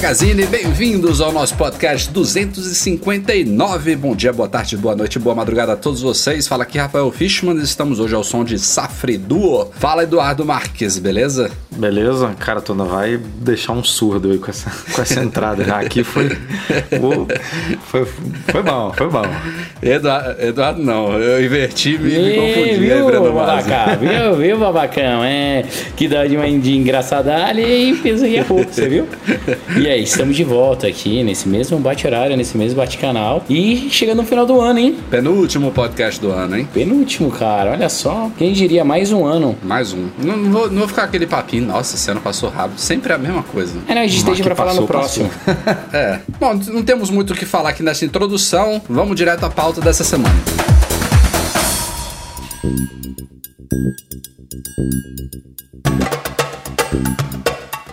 Magazine, bem-vindos ao nosso podcast 259. Bom dia, boa tarde, boa noite, boa madrugada a todos vocês. Fala aqui Rafael Fishman, estamos hoje ao som de Safri Duo. Fala Eduardo Marques, beleza? Beleza? Cara, tu não vai deixar um surdo aí com essa, com essa entrada já. Aqui foi, foi. Foi bom, foi bom. Eduardo, Eduardo não, eu inverti e me, me confundi. viu, aí, Breno babacá, viu, viu, babacão? É, que dá de uma de engraçadalha e fez aí a pouco, você viu? E aí, estamos de volta aqui nesse mesmo bate-horário, nesse mesmo bate-canal. E chegando no final do ano, hein? Penúltimo podcast do ano, hein? Penúltimo, cara, olha só. Quem diria, mais um ano. Mais um. Não, não vou, não vou ficar aquele papinho, nossa, esse ano passou rápido. Sempre é a mesma coisa. É, não, a gente deixa que pra falar no passou, próximo. É. Bom, não temos muito o que falar aqui nessa introdução. Vamos direto à pauta dessa semana.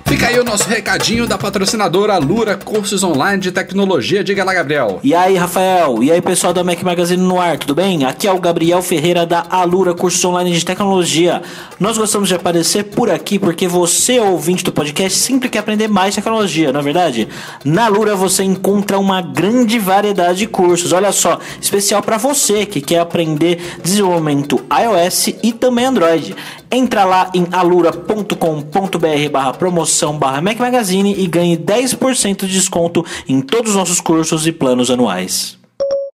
Fica aí o nosso recadinho da patrocinadora Lura Cursos Online de Tecnologia. Diga lá, Gabriel. E aí, Rafael? E aí, pessoal da Mac Magazine no ar, tudo bem? Aqui é o Gabriel Ferreira da Alura Cursos Online de Tecnologia. Nós gostamos de aparecer por aqui porque você, ouvinte do podcast, sempre quer aprender mais tecnologia, não é verdade? Na Alura você encontra uma grande variedade de cursos. Olha só, especial para você que quer aprender desenvolvimento iOS e também Android. Entra lá em alura.com.br barra promoção barra Mac Magazine e ganhe 10% de desconto em todos os nossos cursos e planos anuais.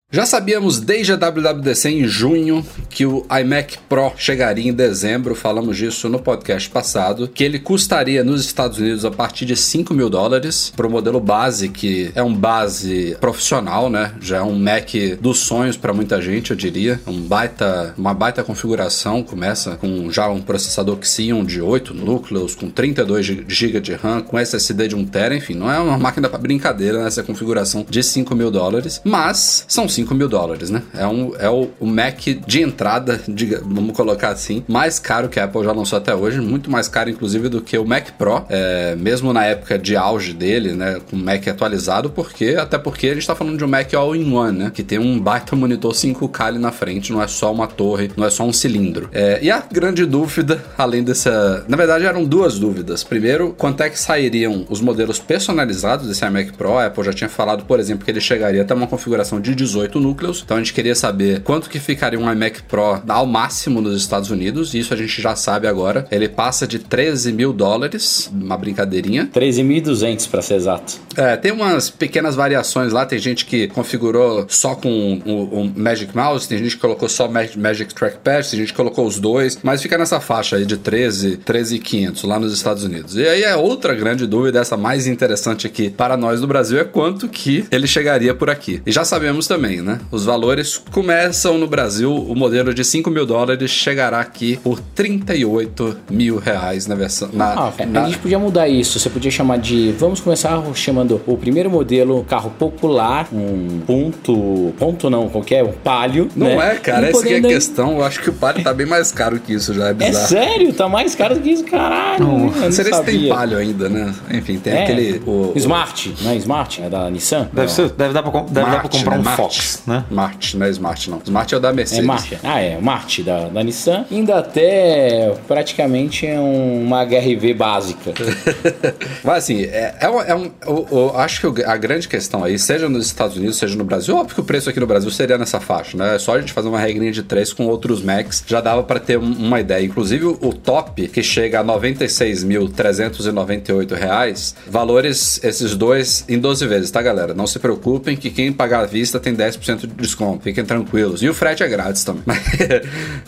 Já sabíamos desde a WWDC em junho que o iMac Pro chegaria em dezembro, falamos disso no podcast passado, que ele custaria nos Estados Unidos a partir de 5 mil dólares para o modelo base, que é um base profissional, né? Já é um Mac dos sonhos para muita gente, eu diria. Um baita, uma baita configuração, começa com já um processador Xeon de 8 núcleos, com 32 GB de RAM, com SSD de 1 TB, enfim, não é uma máquina para brincadeira nessa configuração de 5 mil dólares, mas são 5 mil dólares, né? É, um, é o, o Mac de entrada, diga, vamos colocar assim, mais caro que a Apple já lançou até hoje, muito mais caro, inclusive, do que o Mac Pro, é, mesmo na época de auge dele, né? Com o Mac atualizado, porque até porque a gente tá falando de um Mac All-in-One, né? Que tem um baita monitor 5K ali na frente, não é só uma torre, não é só um cilindro. É, e a grande dúvida, além dessa. Na verdade, eram duas dúvidas. Primeiro, quanto é que sairiam os modelos personalizados desse iMac Pro? A Apple já tinha falado, por exemplo, que ele chegaria até uma configuração de 18 núcleos. Então a gente queria saber quanto que ficaria um iMac Pro ao máximo nos Estados Unidos. Isso a gente já sabe agora. Ele passa de 13 mil dólares, uma brincadeirinha. 13.200 para ser exato. É, tem umas pequenas variações lá. Tem gente que configurou só com o, o Magic Mouse, tem gente que colocou só Mag- Magic Trackpad, tem gente que colocou os dois, mas fica nessa faixa aí de 13, 13,500 lá nos Estados Unidos. E aí é outra grande dúvida, essa mais interessante aqui para nós do Brasil, é quanto que ele chegaria por aqui. E já sabemos também, né? Os valores começam no Brasil, o modelo de 5 mil dólares chegará aqui por 38 mil reais na versão. Na, Ah, na- a gente podia mudar isso. Você podia chamar de. Vamos começar chamando o primeiro modelo carro popular, um ponto. Ponto não, qualquer, um palio. Não né? é, cara, E essa é a questão. Eu acho que o Palio tá bem mais caro que isso já, é É bizarro. sério? Tá mais caro do que isso, caralho. Não, não será que tem. Palio ainda, né? Enfim, tem É, aquele. O, o- Smart, não é Smart? É da Nissan? Deve, ser, deve dar pra, deve dar pra Marte, comprar né? um Marte. Fox, né? Marte, não é Smart, não. Smart é o da É Mercedes. Marte. Ah, é, o Marte da, da Nissan. Ainda até praticamente é um- uma HRV básica. Mas assim, é, é um. é um- o- o- acho que a grande questão aí, seja nos Estados Unidos, seja no Brasil, óbvio que o preço aqui no Brasil seria nessa faixa, né? É só a gente fazer uma regrinha de três com outros Macs, já dava pra ter um- uma ideia. Inclusive o top, que chega a 96.398 reais, valores esses dois em 12 vezes, tá, galera? Não se preocupem que quem pagar à vista tem 10% 10% de desconto. Fiquem tranquilos. E o frete é grátis também.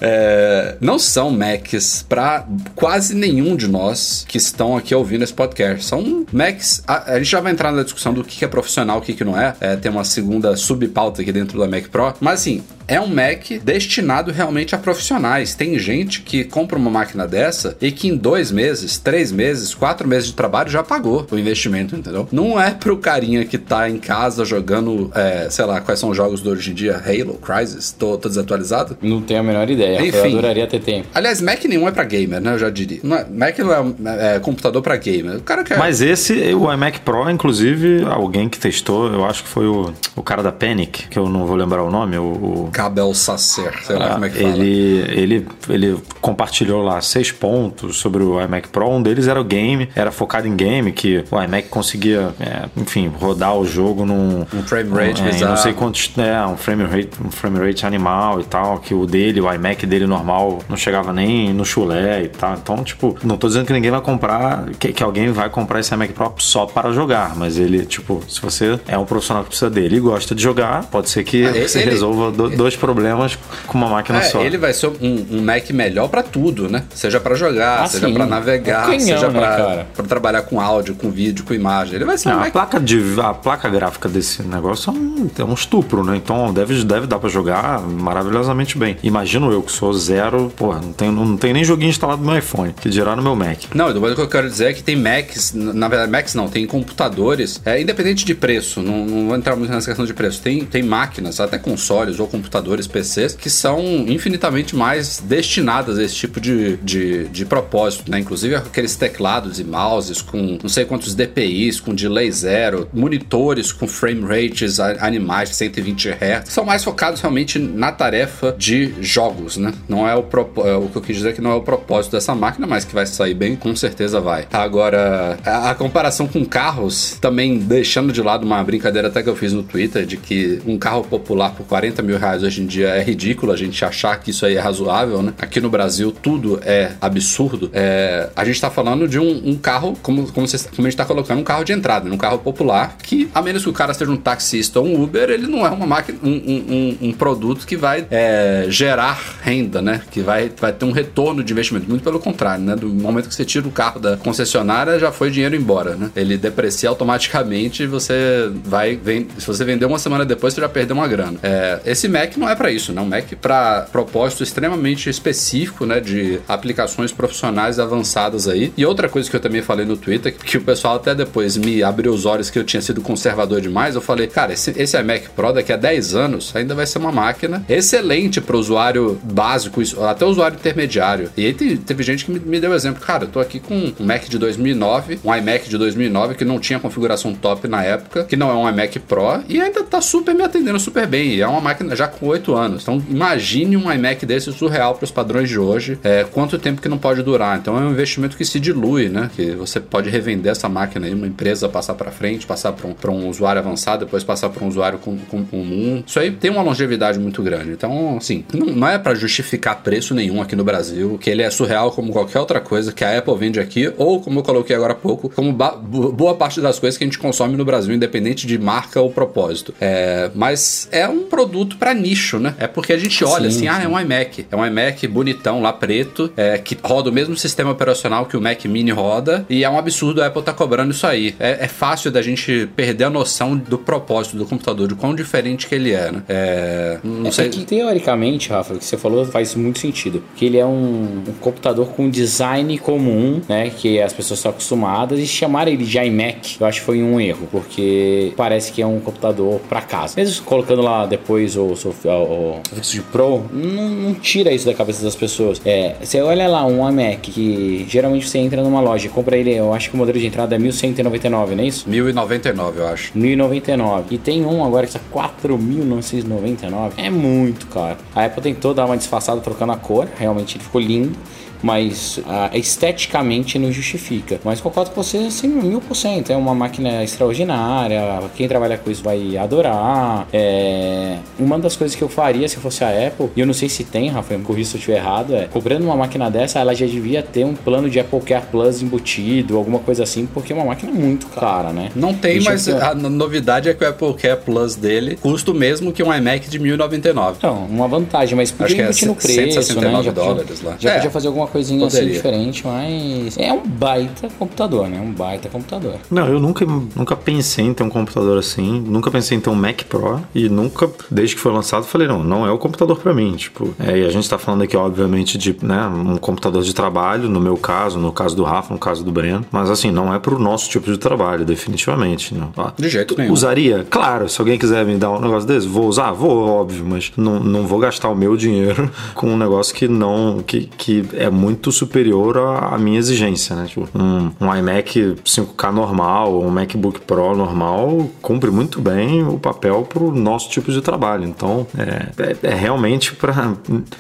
é, não são Macs para quase nenhum de nós que estão aqui ouvindo esse podcast. São Macs. A, a gente já vai entrar na discussão do que é profissional, o que, não é. é. Tem uma segunda subpauta aqui dentro da Mac Pro. Mas assim, é um Mac destinado realmente a profissionais. Tem gente que compra uma máquina dessa e que em dois meses, três meses, quatro meses de trabalho já pagou o investimento, entendeu? Não é pro carinha que tá em casa jogando, é, sei lá, quais são os jogos de hoje em dia? Halo, Crysis? Tô, tô desatualizado? Não tenho a menor ideia. Enfim, eu adoraria ter tempo. Aliás, Mac nenhum é pra gamer, né? Eu já diria. Não é, Mac não é, é computador pra gamer. O cara quer. Mas esse, o iMac Pro, inclusive, alguém que testou, eu acho que foi o, o cara da Panic, que eu não vou lembrar o nome, o, o Cabel Sacer, sei lá ah, como é que fala. Ele, ele, ele compartilhou lá seis pontos sobre o iMac Pro. Um deles era o game, era focado em game, que o iMac conseguia, é, enfim, rodar o jogo num. Um frame rate um, é, Não sei quantos. É, um frame rate, um frame rate animal e tal, que o dele, o iMac dele normal, não chegava nem no chulé e tal. Então, tipo, não tô dizendo que ninguém vai comprar, que, que alguém vai comprar esse iMac Pro só para jogar, mas ele, tipo, se você é um profissional que precisa dele e gosta de jogar, pode ser que ah, você ele, resolva do, dois problemas problemas com uma máquina é, só. Ele vai ser um, um Mac melhor para tudo, né? Seja para jogar, ah, seja para navegar, é canhão, seja né, para trabalhar com áudio, com vídeo, com imagem. Ele vai ser Não, um a Mac... placa de a placa gráfica desse negócio é um, é um estupro, né? Então deve deve dar para jogar maravilhosamente bem. Imagino eu que sou zero, porra, não tem não tem nem joguinho instalado no meu iPhone, que dirá no meu Mac. Não, o que eu quero dizer é que tem Macs, na verdade Macs não, tem computadores, é independente de preço, não, não vou entrar muito nessa questão de preço. Tem tem máquinas, até consoles ou computadores PCs que são infinitamente mais destinadas a esse tipo de, de, de propósito, né? Inclusive aqueles teclados e mouses com não sei quantos DPIs, com delay zero, monitores com frame rates animais de 120 Hz, são mais focados realmente na tarefa de jogos, né? Não é o, é o que eu quis dizer que não é o propósito dessa máquina, mas que vai sair bem, com certeza vai. Agora, a, a comparação com carros, também deixando de lado uma brincadeira até que eu fiz no Twitter, de que um carro popular por 40 mil reais hoje em dia é ridículo, a gente achar que isso aí é razoável, né? Aqui no Brasil tudo é absurdo. É, a gente está falando de um, um, carro, como, como, você, como a gente está colocando, um carro de entrada, um carro popular, que a menos que o cara seja um taxista ou um Uber, ele não é uma máquina, um, um, um produto que vai é, gerar renda, né? Que vai, vai ter um retorno de investimento. Muito pelo contrário, né? Do momento que você tira o carro da concessionária, já foi dinheiro embora, né? Ele deprecia automaticamente e você vai. Vem, se você vender uma semana depois, você já perdeu uma grana. É, esse Mac não é para isso, né? Um Mac para propósito extremamente específico, né, de aplicações profissionais avançadas aí. E outra coisa que eu também falei no Twitter, que o pessoal até depois me abriu os olhos que eu tinha sido conservador demais, eu falei, cara, esse, esse iMac Pro daqui a 10 anos ainda vai ser uma máquina excelente para o usuário básico, até o usuário intermediário. E aí teve gente que me, me deu exemplo, cara, eu tô aqui com um Mac de 2009, um iMac de 2009 que não tinha configuração top na época, que não é um iMac Pro e ainda tá super me atendendo super bem. E é uma máquina já com 8 anos. Então imagine um iMac desse surreal para os padrões de hoje, é, quanto tempo que não pode durar. Então é um investimento que se dilui, né? Que você pode revender essa máquina aí, uma empresa passar para frente, passar para um, um usuário avançado, depois passar para um usuário comum. Isso aí tem uma longevidade muito grande. Então, assim, não, não é para justificar preço nenhum aqui no Brasil, que ele é surreal como qualquer outra coisa que a Apple vende aqui, ou como eu coloquei agora há pouco, como boa parte das coisas que a gente consome no Brasil, independente de marca ou propósito. É, mas é um produto para nicho, né? É porque a gente olha olha assim, sim. ah, é um iMac. É um iMac bonitão lá preto, é, que roda o mesmo sistema operacional que o Mac Mini roda, e é um absurdo a Apple tá cobrando isso aí. É, é fácil da gente perder a noção do propósito do computador, de quão diferente que ele é, né? É, não é, sei. É que, teoricamente, Rafa, o que você falou faz muito sentido. Que ele é um, um computador com design comum, né? Que as pessoas estão acostumadas, e chamar ele de iMac, eu acho que foi um erro, porque parece que é um computador para casa. Mesmo colocando lá depois o, o, o, o de Pro não, não, tira isso da cabeça das pessoas. É, você olha lá um iMac que geralmente você entra numa loja e compra ele, eu acho que o modelo de entrada é 1199, não é isso? 1099, eu acho. 1099. E tem um agora que está 4.999. É muito caro. A Apple tentou dar uma disfarçada trocando a cor, realmente ele ficou lindo mas ah, esteticamente não justifica. Mas concordo com você assim, mil por cento. É uma máquina extraordinária, quem trabalha com isso vai adorar. É uma das coisas que eu faria se eu fosse a Apple, e eu não sei se tem, Rafael, me corrija se eu estiver errado, é comprando uma máquina dessa, ela já devia ter um plano de Apple Care Plus embutido, alguma coisa assim, porque é uma máquina muito cara, né? Não tem, Deixa mas eu- a novidade é que o Apple Care Plus dele custa o mesmo que um iMac de 1099. Então, uma vantagem, mas podia Acho que é no preço, né? 169 Já podia- dólares lá. Já É, podia fazer alguma coisinha assim poderia. diferente, mas é um baita computador, né? Um baita computador. Não, eu nunca, nunca pensei em ter um computador assim, nunca pensei em ter um Mac Pro e nunca, desde que foi lançado, falei, não, não é o computador pra mim, tipo, é, e a gente tá falando aqui, obviamente, de, né, um computador de trabalho, no meu caso, no caso do Rafa, no caso do Breno, mas assim, não é pro nosso tipo de trabalho, definitivamente, não. tá? De jeito nenhum. Usaria? Claro, se alguém quiser me dar um negócio desse, vou usar? Vou, óbvio, mas não, não vou gastar o meu dinheiro com um negócio que não, que, que é muito superior à, à minha exigência, né? Tipo, um, um iMac 5K normal, um MacBook Pro normal, cumpre muito bem o papel pro nosso tipo de trabalho. Então, é, é, é realmente para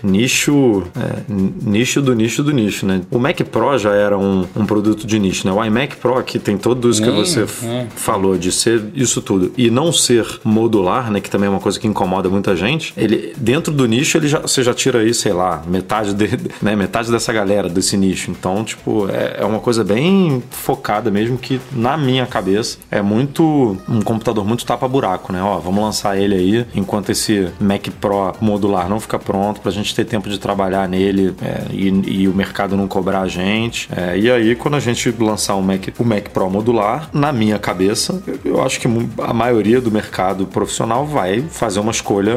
nicho, é, nicho do nicho do nicho, né? O Mac Pro já era um, um produto de nicho, né? O iMac Pro, que tem tudo isso que você falou de ser isso tudo e não ser modular, né, que também é uma coisa que incomoda muita gente. Ele dentro do nicho, ele já você já tira aí, sei lá, metade de, né, metade dessa galera desse nicho. Então, tipo, é, é uma coisa bem focada mesmo que na minha cabeça é muito um computador muito tapa buraco, né? Ó, vamos lançar ele aí enquanto esse Mac Pro modular não fica pronto pra gente ter tempo de trabalhar nele é, e, e o mercado não cobrar a gente. É, e aí, quando a gente lançar o Mac, o Mac Pro modular, na minha cabeça, eu- eu acho que a maioria do mercado profissional vai fazer uma escolha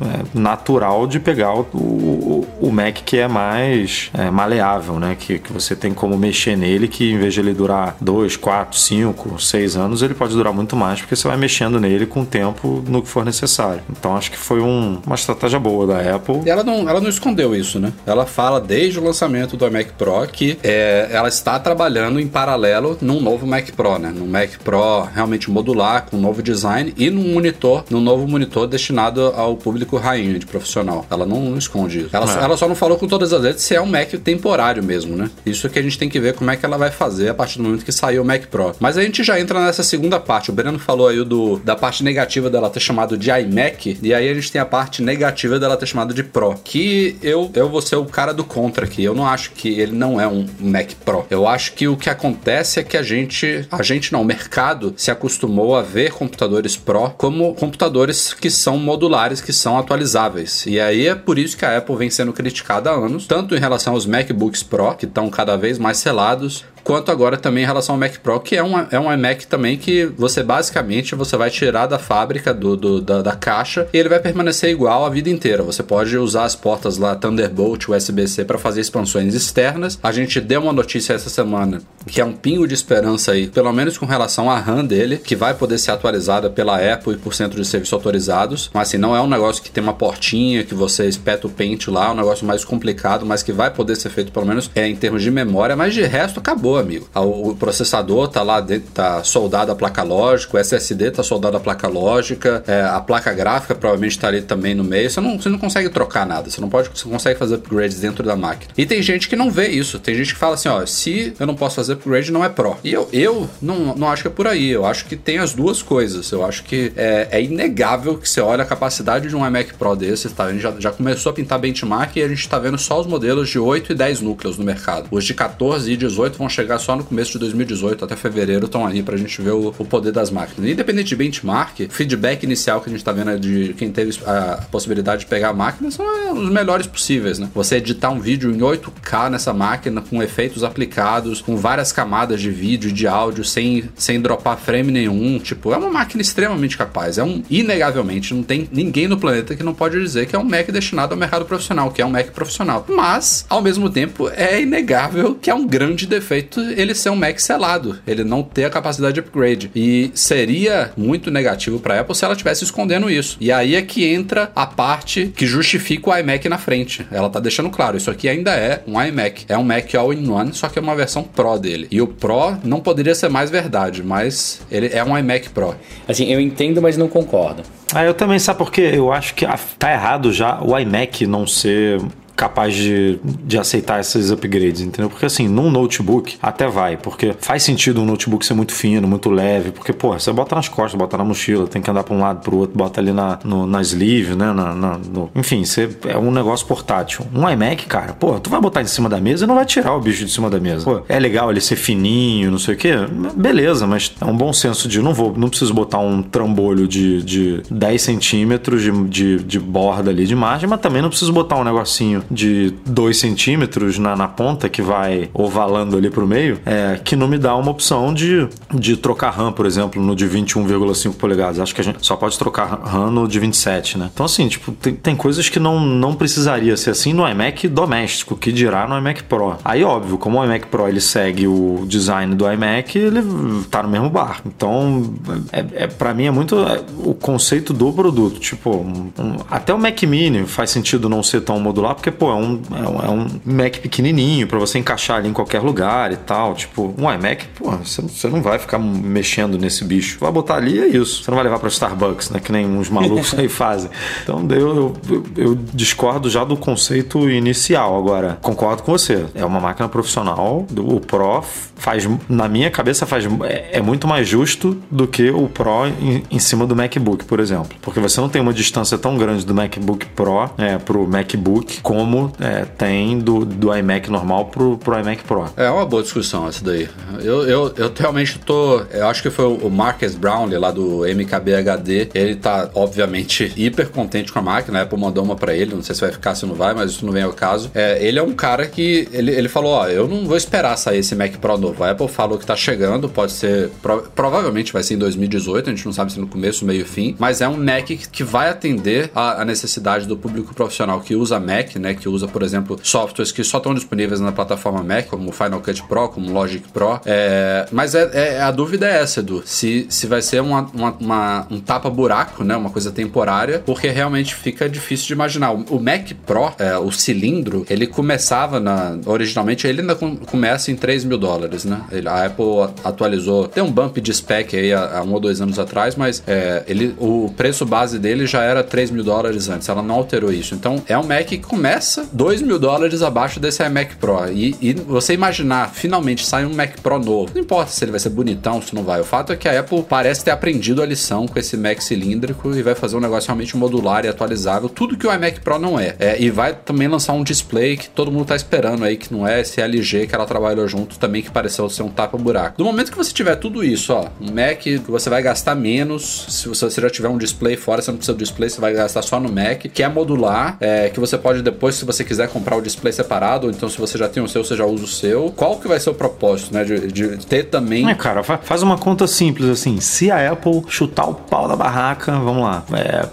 é, natural de pegar o, o, o Mac que é mais é, maleável, né? Que, que você tem como mexer nele, que em vez de ele durar 2, 4, 5, 6 anos, ele pode durar muito mais, porque você vai mexendo nele com o tempo no que for necessário. Então acho que foi um- uma estratégia boa da Apple. E ela não, ela não escondeu isso, né? Ela fala desde o lançamento do Mac Pro que é, ela está trabalhando em paralelo num novo Mac Pro, né? Num Mac Pro realmente modular, com um novo design e num monitor, num novo monitor destinado ao público rainha de profissional. Ela não, não esconde isso. Ela, só- É. ela só não falou com todas as letras se é um Mac temporário mesmo, né? Isso que a gente tem que ver como é que ela vai fazer a partir do momento que sair o Mac Pro. Mas a gente já entra nessa segunda parte. O Breno falou aí do, da parte negativa dela ter chamado de iMac, e aí a gente tem a parte negativa dela ter chamado de Pro. Que eu, eu vou ser o cara do contra aqui. Eu não acho que ele não é um Mac Pro. Eu acho que o que acontece é que a gente, a gente não, o mercado se acostumou a ver computadores Pro como computadores que são modulares, que são atualizáveis. E aí é por isso que a Apple vem sendo criticada há anos, tanto em relação aos MacBooks Pro, que estão cada vez mais selados, quanto agora também em relação ao Mac Pro, que é um, é um iMac também que você basicamente você vai tirar da fábrica, do, do- da, da caixa, e ele vai permanecer igual a vida inteira. Você pode usar as portas lá Thunderbolt, USB-C para fazer expansões externas. A gente deu uma notícia essa semana que é um pingo de esperança aí, pelo menos com relação à RAM dele, que vai poder ser atualizada pela Apple e por centro de serviço autorizados. Mas assim, não é um negócio que tem uma portinha que você espeta o pente lá, é um negócio mais complicado, mas que vai poder ser feito pelo menos é, em termos de memória, mas de resto acabou, amigo. Ah, O, processador tá lá tá soldado a placa lógica, o SSD tá soldado a placa lógica, é, a placa gráfica provavelmente tá ali também no meio. Você não, você não consegue trocar nada, você não pode, você consegue fazer upgrades dentro da máquina. E tem gente que não vê isso, tem gente que fala assim, ó, se eu não posso fazer upgrade, não é Pro. E eu, eu não, não acho que é por aí, eu acho que tem as duas coisas. Eu acho que é, é inegável que você olha a capacidade de um iMac Pro desse, tá? A gente já, já começou a pintar benchmark e a gente tá vendo só os modelos de 8 e 10 núcleos no mercado. Os de 14 e 18 vão chegar só no começo de 2018, até fevereiro estão aí pra gente ver o, o poder das máquinas. Independente de benchmark, feedback inicial que a gente tá vendo é de quem teve a possibilidade de pegar a máquina são é, os melhores possíveis, né? Você editar um vídeo em 8K nessa máquina com efeitos aplicados, com várias camadas de vídeo e de áudio sem, sem dropar frame nenhum, tipo, é uma máquina extremamente capaz. É um, inegavelmente, não tem ninguém no planeta que não pode dizer que é um Mac destinado ao mercado profissional, que é um Mac profissional. Mas, ao mesmo tempo, é inegável que é um grande defeito ele ser um Mac selado, ele não ter a capacidade de upgrade. E seria muito negativo para Apple se ela estivesse escondendo isso. E aí é que entra a parte que justifica o iMac na frente. Ela tá deixando claro, isso aqui ainda é um iMac. É um Mac All-in-One, só que é uma versão Pro dele. E o Pro não poderia ser mais verdade, mas ele é um iMac Pro. Assim, eu entendo, mas não concordo. Ah, eu também, sabe por quê? Eu acho que tá errado já o iMac não ser capaz de, de aceitar esses upgrades, entendeu? Porque assim, num notebook até vai, porque faz sentido um notebook ser muito fino, muito leve, porque, pô, você bota nas costas, bota na mochila, tem que andar para um lado pro outro, bota ali na, no, na sleeve, né? Na, na, no... enfim, você, é um negócio portátil. Um iMac, cara, pô, tu vai botar em cima da mesa e não vai tirar o bicho de cima da mesa. Pô, é legal ele ser fininho, não sei o quê, beleza, mas é um bom senso de não vou, não preciso botar um trambolho de, de 10 centímetros de, de, de borda ali de margem, mas também não preciso botar um negocinho de 2 centímetros na, na ponta que vai ovalando ali pro meio, é, que não me dá uma opção de, de trocar RAM, por exemplo, no de 21,5 polegadas. Acho que a gente só pode trocar RAM no de 27, né? Então, assim, tipo, tem, tem coisas que não, não precisaria ser assim no iMac doméstico, que dirá no iMac Pro. Aí, óbvio, como o iMac Pro ele segue o design do iMac, ele tá no mesmo barco. Então, é, é, para mim é muito é, o conceito do produto. Tipo, um, até o Mac Mini faz sentido não ser tão modular, porque, pô, é um, é um, é um Mac pequenininho para você encaixar ali em qualquer lugar e tal. Tipo, um iMac, pô, você, você não vai ficar mexendo nesse bicho. Vai botar ali é isso. Você não vai levar para Starbucks, né? Que nem uns malucos aí fazem. Então, eu, eu, eu discordo já do conceito inicial. Agora, concordo com você. É uma máquina profissional. O Pro faz, na minha cabeça, faz, é, é muito mais justo do que o Pro em, em, cima do MacBook, por exemplo. Porque você não tem uma distância tão grande do MacBook Pro é, pro MacBook como é, tem do, do iMac normal pro, pro iMac Pro. É uma boa discussão essa daí. Eu, eu, eu realmente tô. Eu acho que foi o Marcus Brownlee lá do MKBHD. Ele tá, obviamente, hiper contente com a máquina. A Apple mandou uma para ele. Não sei se vai ficar, se não vai, mas isso não vem ao caso. É, ele é um cara que. Ele, ele falou: Ó, eu não vou esperar sair esse Mac Pro novo. A Apple falou que tá chegando, pode ser. Pro, provavelmente vai ser em 2018. A gente não sabe se no começo, meio fim. Mas é um Mac que vai atender a, a necessidade do público profissional que usa Mac, né? Que usa, por exemplo, softwares que só estão disponíveis na plataforma Mac, como Final Cut Pro, como Logic Pro. É, mas é, é, a dúvida é essa, Edu. Se, se vai ser uma, uma, uma, um tapa-buraco, né? Uma coisa temporária, porque realmente fica difícil de imaginar. O, o Mac Pro, é, o cilindro, ele começava na. Originalmente, ele ainda com, começa em 3 mil dólares, né? Ele, a Apple atualizou. Tem um bump de spec aí há, há um ou dois anos atrás, mas é, ele, o preço base dele já era 3 mil dólares antes. Ela não alterou isso. Então, é um Mac que começa 2 mil dólares abaixo desse iMac Pro. E, e você imaginar, finalmente sai um Mac Pro novo. Não importa se ele vai ser bonitão, se não vai. O fato é que a Apple parece ter aprendido a lição com esse Mac cilíndrico e vai fazer um negócio realmente modular e atualizável. Tudo que o iMac Pro não é. é e vai também lançar um display que todo mundo tá esperando aí, que não é esse LG que ela trabalhou junto também, que pareceu ser um tapa-buraco. No momento que você tiver tudo isso, ó, um Mac que você vai gastar menos, se você já tiver um display fora, você não precisa do display, você vai gastar só no Mac, que é modular, é, que você pode depois, se você quiser comprar o display separado, ou então se você já tem o seu, você já usa o seu. Qual que vai ser o propósito, né, de, de ter também... É, cara, faz uma conta simples assim, se a Apple chutar o pau da barraca, vamos lá, é,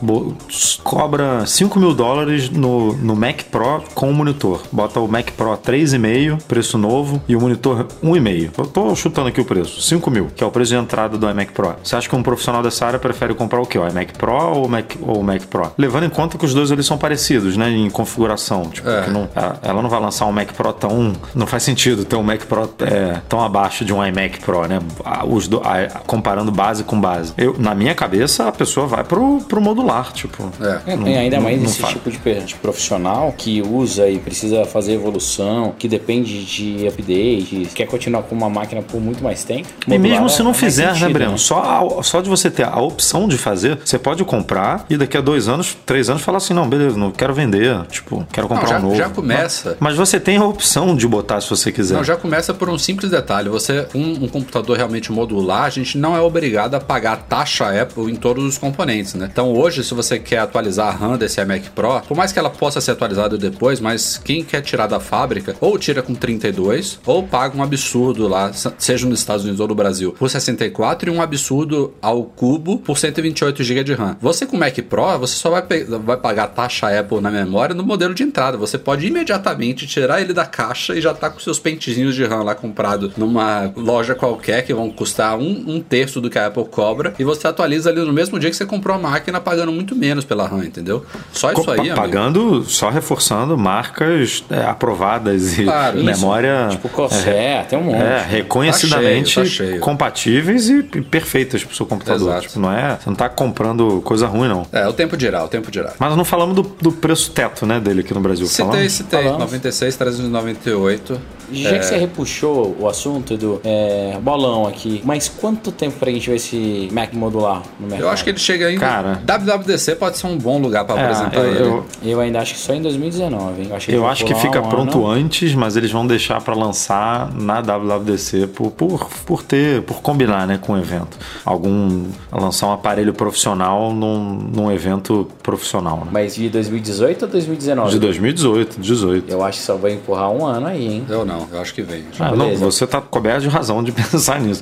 cobra 5 mil dólares no, no Mac Pro com o monitor. Bota o Mac Pro 3,5, preço novo, e o monitor 1,5. Eu tô chutando aqui o preço, 5 mil, que é o preço de entrada do iMac Pro. Você acha que um profissional dessa área prefere comprar o que? O iMac Pro ou o Mac, ou o Mac Pro? Levando em conta que os dois eles são parecidos, né, em configuração. Tipo, é. não, ela não vai lançar um Mac Pro tão... Não faz sentido ter um Mac Pro é, tão abaixo de um iMac Pro, né? Os do, a, comparando base com base. Eu, na minha cabeça, a pessoa vai pro, pro modular, tipo. É. Não, ainda não, mais esse tipo de, de, profissional que usa e precisa fazer evolução, que depende de update, quer continuar com uma máquina por muito mais tempo. E mesmo se não é fizer, né, sentido, né, Breno? Né? Só, a, só de você ter a opção de fazer, você pode comprar e daqui a dois anos, três anos, falar assim: não, beleza, não quero vender, tipo, quero comprar não, já, um novo. Já começa. Mas, mas, você tem a opção de botar se você quiser. Não, já começa por um simples detalhe. Você, um, um computador realmente modular, a gente não é obrigado a pagar taxa Apple em todos os componentes, né? Então hoje, se você quer atualizar a RAM desse iMac Pro, por mais que ela possa ser atualizada depois, mas quem quer tirar da fábrica, ou tira com 32, ou paga um absurdo lá, seja nos Estados Unidos ou no Brasil, por 64 e um absurdo ao cubo por 128 GB de RAM. Você com o Mac Pro, você só vai, vai pagar taxa Apple na memória no modelo de entrada. Você pode imediatamente tirar ele da caixa e já tá com seus pentezinhos de RAM lá comprado numa loja qualquer que vão custar um, um terço do que a Apple cobra e você atualiza ali no mesmo dia que você comprou a máquina pagando muito menos pela RAM, entendeu? Só isso aí, Pagando, amigo. só reforçando marcas é, aprovadas e claro, memória... Tipo Corsair, é, tem um monte. É, reconhecidamente Tá cheio, tá cheio. compatíveis e perfeitas pro seu computador. Exato. Tipo, não é, você não tá comprando coisa ruim, não. É, o tempo dirá, o tempo dirá. Mas não falamos do, do preço teto, né, dele aqui no Brasil. Citei, falamos? citei. Falamos. 96, 398. Já que você repuxou o assunto do é, bolão aqui, mas quanto tempo pra gente ver esse Mac modular no mercado? Eu acho que ele chega ainda. Cara. WWDC pode ser um bom lugar pra É, apresentar eu, ele. eu, Eu ainda acho que só em 2019, hein? Eu acho que, eu acho que fica um pronto ano. antes, mas eles vão deixar pra lançar na WWDC por, por, por ter, por combinar, né, com o evento. Algum lançar um aparelho profissional num, num evento profissional, né? Mas de 2018 ou 2019? De 2018, 18. Eu acho que só vai empurrar um ano aí, hein? Eu não, eu acho que vem. Ah, não, você tá coberto de razão de pensar nisso.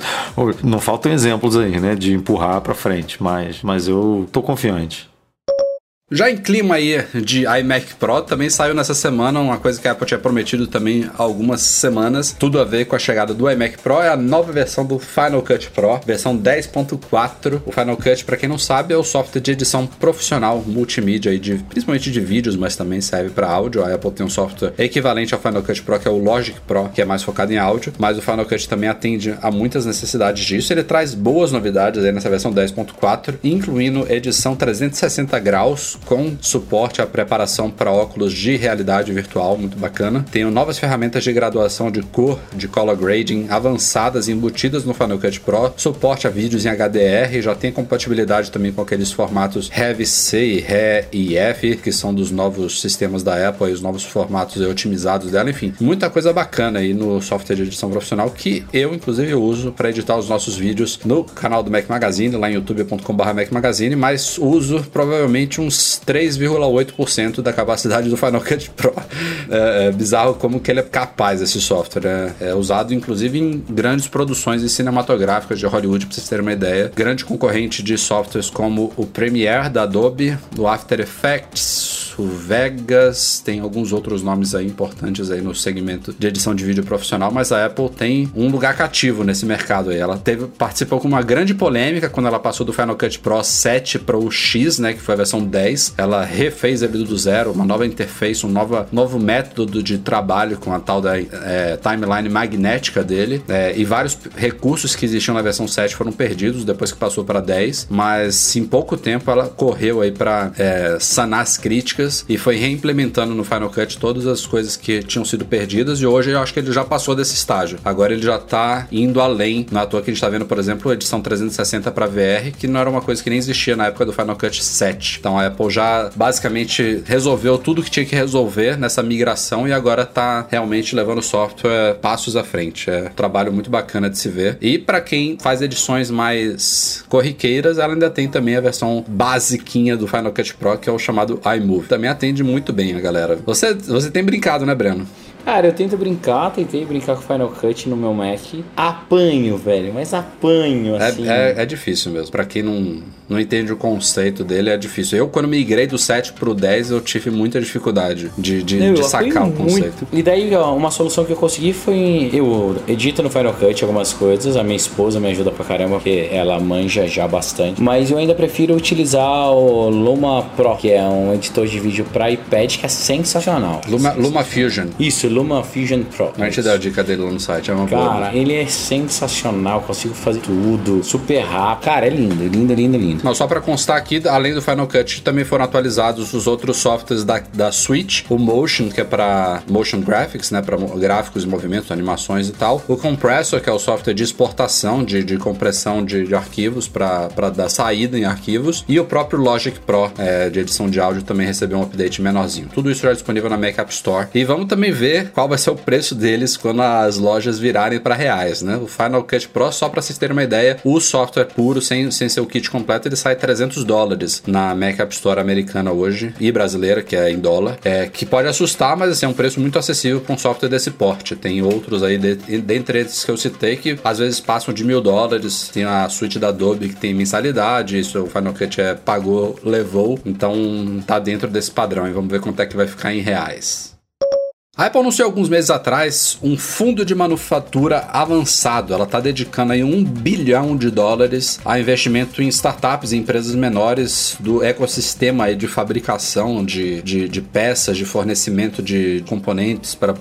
Não faltam exemplos aí, né, de empurrar pra frente, mas, mas eu tô confiante. Já em clima aí de iMac Pro, também saiu nessa semana uma coisa que a Apple tinha prometido também há algumas semanas, tudo a ver com a chegada do iMac Pro, é a nova versão do Final Cut Pro, versão 10.4. O Final Cut, para quem não sabe, é o software de edição profissional multimídia, aí de, principalmente de vídeos, mas também serve para áudio. A Apple tem um software equivalente ao Final Cut Pro, que é o Logic Pro, que é mais focado em áudio, mas o Final Cut também atende a muitas necessidades disso. Ele traz boas novidades aí nessa versão 10.4, incluindo edição 360 graus com suporte à preparação para óculos de realidade virtual, muito bacana. Tem novas ferramentas de graduação de cor, de color grading avançadas embutidas no Final Cut Pro, suporte a vídeos em HDR, já tem compatibilidade também com aqueles formatos Heavy C e Re e F, que são dos novos sistemas da Apple e os novos formatos otimizados dela, enfim, muita coisa bacana aí no software de edição profissional que eu inclusive uso para editar os nossos vídeos no canal do Mac Magazine, lá em youtube.com.br Mac Magazine, mas uso provavelmente uns 3,8% da capacidade do Final Cut Pro. É, é bizarro como que ele é capaz, esse software. É, é usado inclusive em grandes produções cinematográficas de Hollywood, pra vocês terem uma ideia. Grande concorrente de softwares como o Premiere da Adobe, o After Effects, Vegas, tem alguns outros nomes aí importantes aí no segmento de edição de vídeo profissional, mas a Apple tem um lugar cativo nesse mercado aí. Ela teve, participou com uma grande polêmica quando ela passou do Final Cut Pro 7 para o X, né, que foi a versão 10. Ela refez ele do zero, uma nova interface, um nova, novo método de trabalho com a tal da é, timeline magnética dele, é, e vários recursos que existiam na versão 7 foram perdidos depois que passou para 10, mas em pouco tempo ela correu aí para é, sanar as críticas e foi reimplementando no Final Cut todas as coisas que tinham sido perdidas e hoje eu acho que ele já passou desse estágio. Agora ele já tá indo além. Não é toa que a gente tá vendo, por exemplo, a edição 360 para VR, que não era uma coisa que nem existia na época do Final Cut 7. Então a Apple já basicamente resolveu tudo que tinha que resolver nessa migração e agora tá realmente levando o software passos à frente. É um trabalho muito bacana de se ver. E para quem faz edições mais corriqueiras, ela ainda tem também a versão basiquinha do Final Cut Pro, que é o chamado iMovie. Também atende muito bem a galera. Você, você tem brincado, né, Breno? Cara, eu tento brincar, tentei brincar com Final Cut no meu Mac. Apanho, velho, mas apanho, É, assim. é, é difícil mesmo. Pra quem não, não entende o conceito dele, é difícil. Eu, quando migrei do 7 pro 10, eu tive muita dificuldade de, de, Eu de sacar o conceito. muito. E daí, ó, uma solução que eu consegui foi. Eu edito no Final Cut algumas coisas, a minha esposa me ajuda pra caramba, porque ela manja já bastante. Mas eu ainda prefiro utilizar o Luma Pro, que é um editor de vídeo pra iPad que é sensacional. Luma, Luma Fusion. Isso, Luma Fusion Pro. A gente deu a dica dele lá no site. É uma boa. Cara, ele é sensacional, consigo fazer tudo, super rápido. Cara, é lindo, lindo, lindo, lindo. Não, só para constar aqui, além do Final Cut, também foram atualizados os outros softwares da, da Switch, o Motion, que é para motion graphics, né, para gráficos e movimentos, animações e tal, o Compressor, que é o software de exportação, de, de compressão de, de arquivos para dar saída em arquivos, e o próprio Logic Pro é, de edição de áudio também recebeu um update menorzinho. Tudo isso já é disponível na Mac App Store. E vamos também ver qual vai ser o preço deles quando as lojas virarem para reais, né? O Final Cut Pro, só para vocês terem uma ideia, o software puro, sem, sem ser o kit completo, ele sai 300 dólares na Mac App Store americana hoje e brasileira, que é em dólar, é, que pode assustar, mas assim, é um preço muito acessível para um software desse porte. Tem outros aí, de, dentre esses que eu citei, que às vezes passam de mil dólares. Tem a suíte da Adobe que tem mensalidade, isso o Final Cut é pagou, levou, então tá dentro desse padrão. E vamos ver quanto é que vai ficar em reais. A Apple anunciou alguns meses atrás um fundo de manufatura avançado. Ela está dedicando aí um bilhão de dólares a investimento em startups e empresas menores do ecossistema aí de fabricação de, de, de peças, de fornecimento de componentes para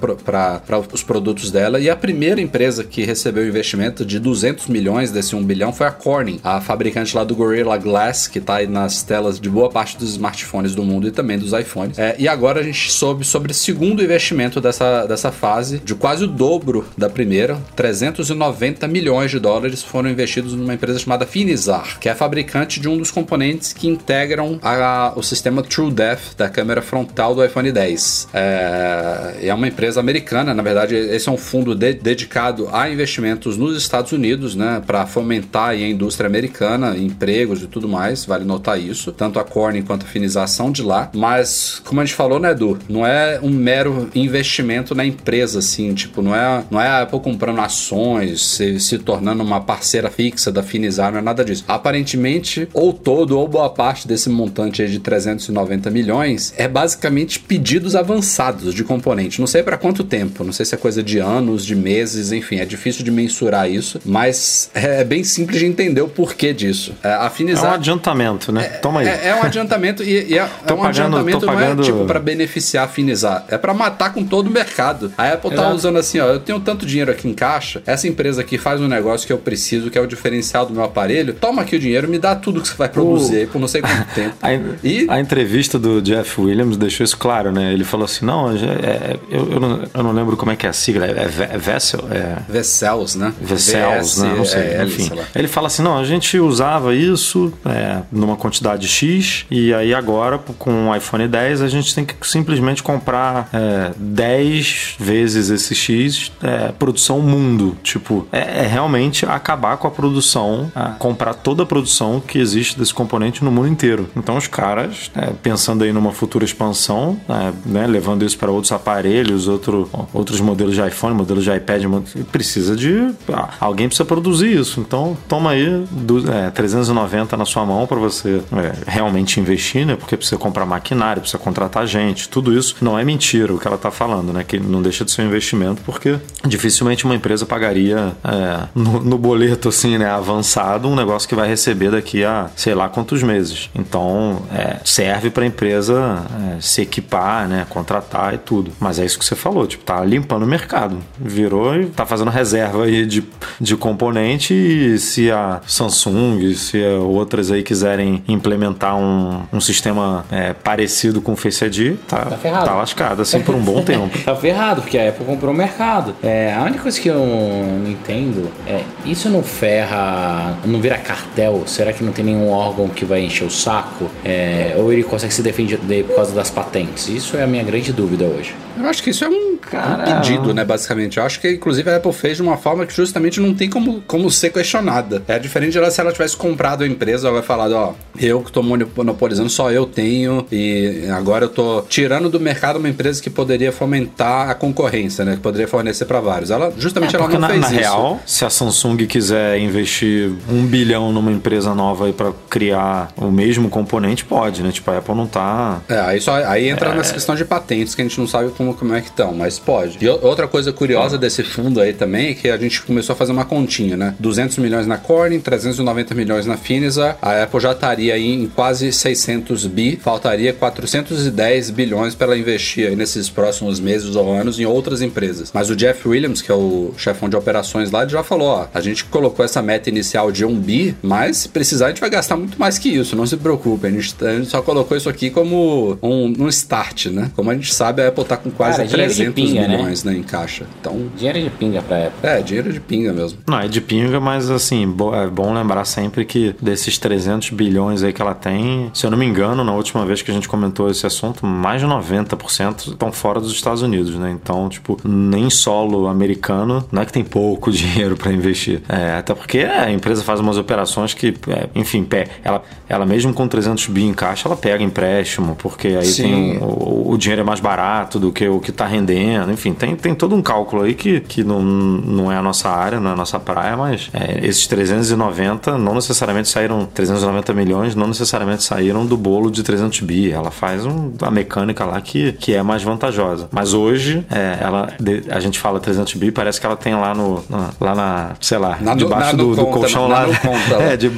os produtos dela. E a primeira empresa que recebeu investimento de 200 milhões desse um bilhão foi a Corning, a fabricante lá do Gorilla Glass, que está aí nas telas de boa parte dos smartphones do mundo e também dos iPhones. É, e agora a gente soube sobre o segundo investimento dessa, dessa fase de quase o dobro da primeira. 390 milhões de dólares foram investidos numa empresa chamada Finizar, que é fabricante de um dos componentes que integram a, o sistema TrueDepth da câmera frontal do iPhone 10. É, é uma empresa americana, na verdade, esse é um fundo de, dedicado a investimentos nos Estados Unidos, né, para fomentar a indústria americana, empregos e tudo mais, vale notar isso. Tanto a Corning quanto a Finizar são de lá, mas como a gente falou, né, Edu, não é um mero investimento investimento na empresa, assim, tipo, não é, não é a Apple comprando ações, se, se tornando uma parceira fixa da Finizar, não é nada disso. Aparentemente, ou todo ou boa parte desse montante aí de 390 milhões é basicamente pedidos avançados de componente. Não sei para quanto tempo, não sei se é coisa de anos, de meses, enfim, é difícil de mensurar isso, mas é bem simples de entender o porquê disso. É, a Finizar, é um adiantamento, né? Toma aí. É, é um adiantamento e, e é, é um pagando, adiantamento não é tipo para beneficiar a Finizar, é para matar com todo o mercado. A Apple tá Exato. usando assim, ó, eu tenho tanto dinheiro aqui em caixa, essa empresa aqui faz um negócio que eu preciso, que é o diferencial do meu aparelho, toma aqui o dinheiro, me dá tudo que você vai produzir aí por não sei quanto tempo. A, e... a entrevista do Jeff Williams deixou isso claro, né? Ele falou assim, não, é, eu, eu, não, eu não lembro como é que é a sigla, é, é Vessel? É... Vessels, né? Vessels, né? Não sei, é, enfim. Sei ele fala assim, não, a gente usava isso é, numa quantidade X e aí agora com o iPhone 10 a gente tem que simplesmente comprar é, 10 vezes esse X é, produção mundo. Tipo, é, é, realmente acabar com a produção, comprar toda a produção que existe desse componente no mundo inteiro. Então os caras, é, pensando aí numa futura expansão, é, né, levando isso para outros aparelhos, outro, outros modelos de iPhone, modelos de iPad, precisa de. alguém precisa produzir isso. Então toma aí do, 390 é, na sua mão para você é, realmente investir, né? Porque precisa comprar maquinário, precisa contratar gente, tudo isso não é mentira o que ela tá falando né? Que não deixa de ser um investimento, porque dificilmente uma empresa pagaria é, no, no, boleto, assim, né? Avançado, um negócio que vai receber daqui a sei lá quantos meses. Então, é, serve para a empresa é, se equipar, né? Contratar e tudo. Mas é isso que você falou, tipo, tá limpando o mercado. Virou e tá fazendo reserva aí de, de componente e se a Samsung, se outras aí quiserem implementar um, um sistema é, parecido com o Face ID, tá, tá, tá lascado, assim, por um bom tempo. tá ferrado, porque a Apple comprou o mercado. É, a única coisa que eu não entendo é, isso não ferra, não vira cartel? Será que não tem nenhum órgão que vai encher o saco? É, ou ele consegue se defender por causa das patentes? Isso é a minha grande dúvida hoje. Eu acho que isso é um, um pedido, né, basicamente. Eu acho que, inclusive, a Apple fez de uma forma que justamente não tem como, como ser questionada. É diferente dela se ela tivesse comprado a empresa, ela vai falar, ó, eu que tô monopolizando, só eu tenho, e agora eu tô tirando do mercado uma empresa que poderia fomentar a concorrência, né? Que poderia fornecer para vários. Ela justamente é, ela não na, fez na isso. real, se a Samsung quiser investir um bilhão numa empresa nova aí para criar o mesmo componente, pode, né? Tipo, a Apple não tá. É, aí, só, aí entra é... nessa questão de patentes que a gente não sabe como, como é que estão, mas pode. E outra coisa curiosa desse fundo aí também é que a gente começou a fazer uma continha, né? 200 milhões na Corning, 390 milhões na Finisa, a Apple já estaria aí em quase 600 bi, faltaria 410 bilhões para ela investir aí nesses próximos próximos meses ou anos em outras empresas. Mas o Jeff Williams, que é o chefão de operações lá, já falou: ó, a gente colocou essa meta inicial de 1 bi, mas se precisar a gente vai gastar muito mais que isso, não se preocupe. A gente, a gente só colocou isso aqui como um, um, start, né? Como a gente sabe, a Apple tá com quase Cara, 300 pinga, né? milhões né? né, em caixa. Então, dinheiro de pinga pra Apple. É, dinheiro de pinga mesmo. Não, é de pinga, mas assim, é bom lembrar sempre que desses 300 bilhões aí que ela tem, se eu não me engano, na última vez que a gente comentou esse assunto, mais de 90% estão fora dos Estados Unidos, né? Então, tipo, nem solo americano, não é que tem pouco dinheiro para investir. É, até porque a empresa faz umas operações que, é, enfim, ela, ela mesmo com 300 bi em caixa, ela pega empréstimo, porque aí tem o, o, dinheiro é mais barato do que o que tá rendendo. Enfim, tem, tem todo um cálculo aí que, que não, não é a nossa área, não é a nossa praia, mas é, esses 390 não necessariamente saíram, 390 milhões não necessariamente saíram do bolo de 300 bi. Ela faz um, a mecânica lá que, que é mais vantajosa. Mas hoje, é, ela, a gente fala 300 bi, parece que ela tem lá no, na, lá na, sei lá, Na- debaixo do, do conta, colchão conta lá. é, de-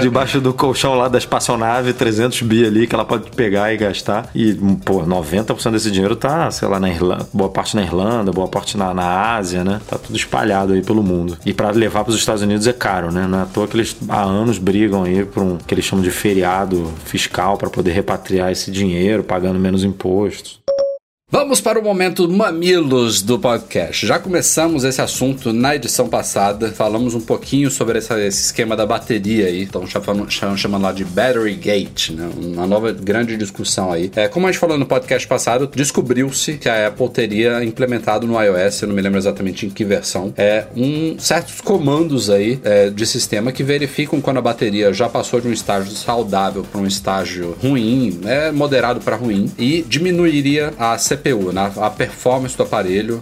debaixo do colchão lá da espaçonave, 300 bi ali que ela pode pegar e gastar. E, pô, 90% desse dinheiro tá, sei lá, na Irlanda, boa parte na Irlanda, boa parte na, na Ásia, né? Tá tudo espalhado aí pelo mundo. E pra levar pros Estados Unidos é caro, né? Não é à toa que eles há anos brigam aí por um que eles chamam de feriado fiscal para poder repatriar esse dinheiro, pagando menos impostos. Vamos para o momento mamilos do podcast. Já começamos esse assunto na edição passada. Falamos um pouquinho sobre essa- esse esquema da bateria aí. Estão chamando, chamando, lá de Battery Gate, né? Uma nova grande discussão aí. É, como a gente falou no podcast passado, descobriu-se que a Apple teria implementado no iOS, eu não me lembro exatamente em que versão, é, um, certos comandos aí é, de sistema que verificam quando a bateria já passou de um estágio saudável para um estágio ruim, né, moderado para ruim, e diminuiria a CPU, né, a performance do aparelho,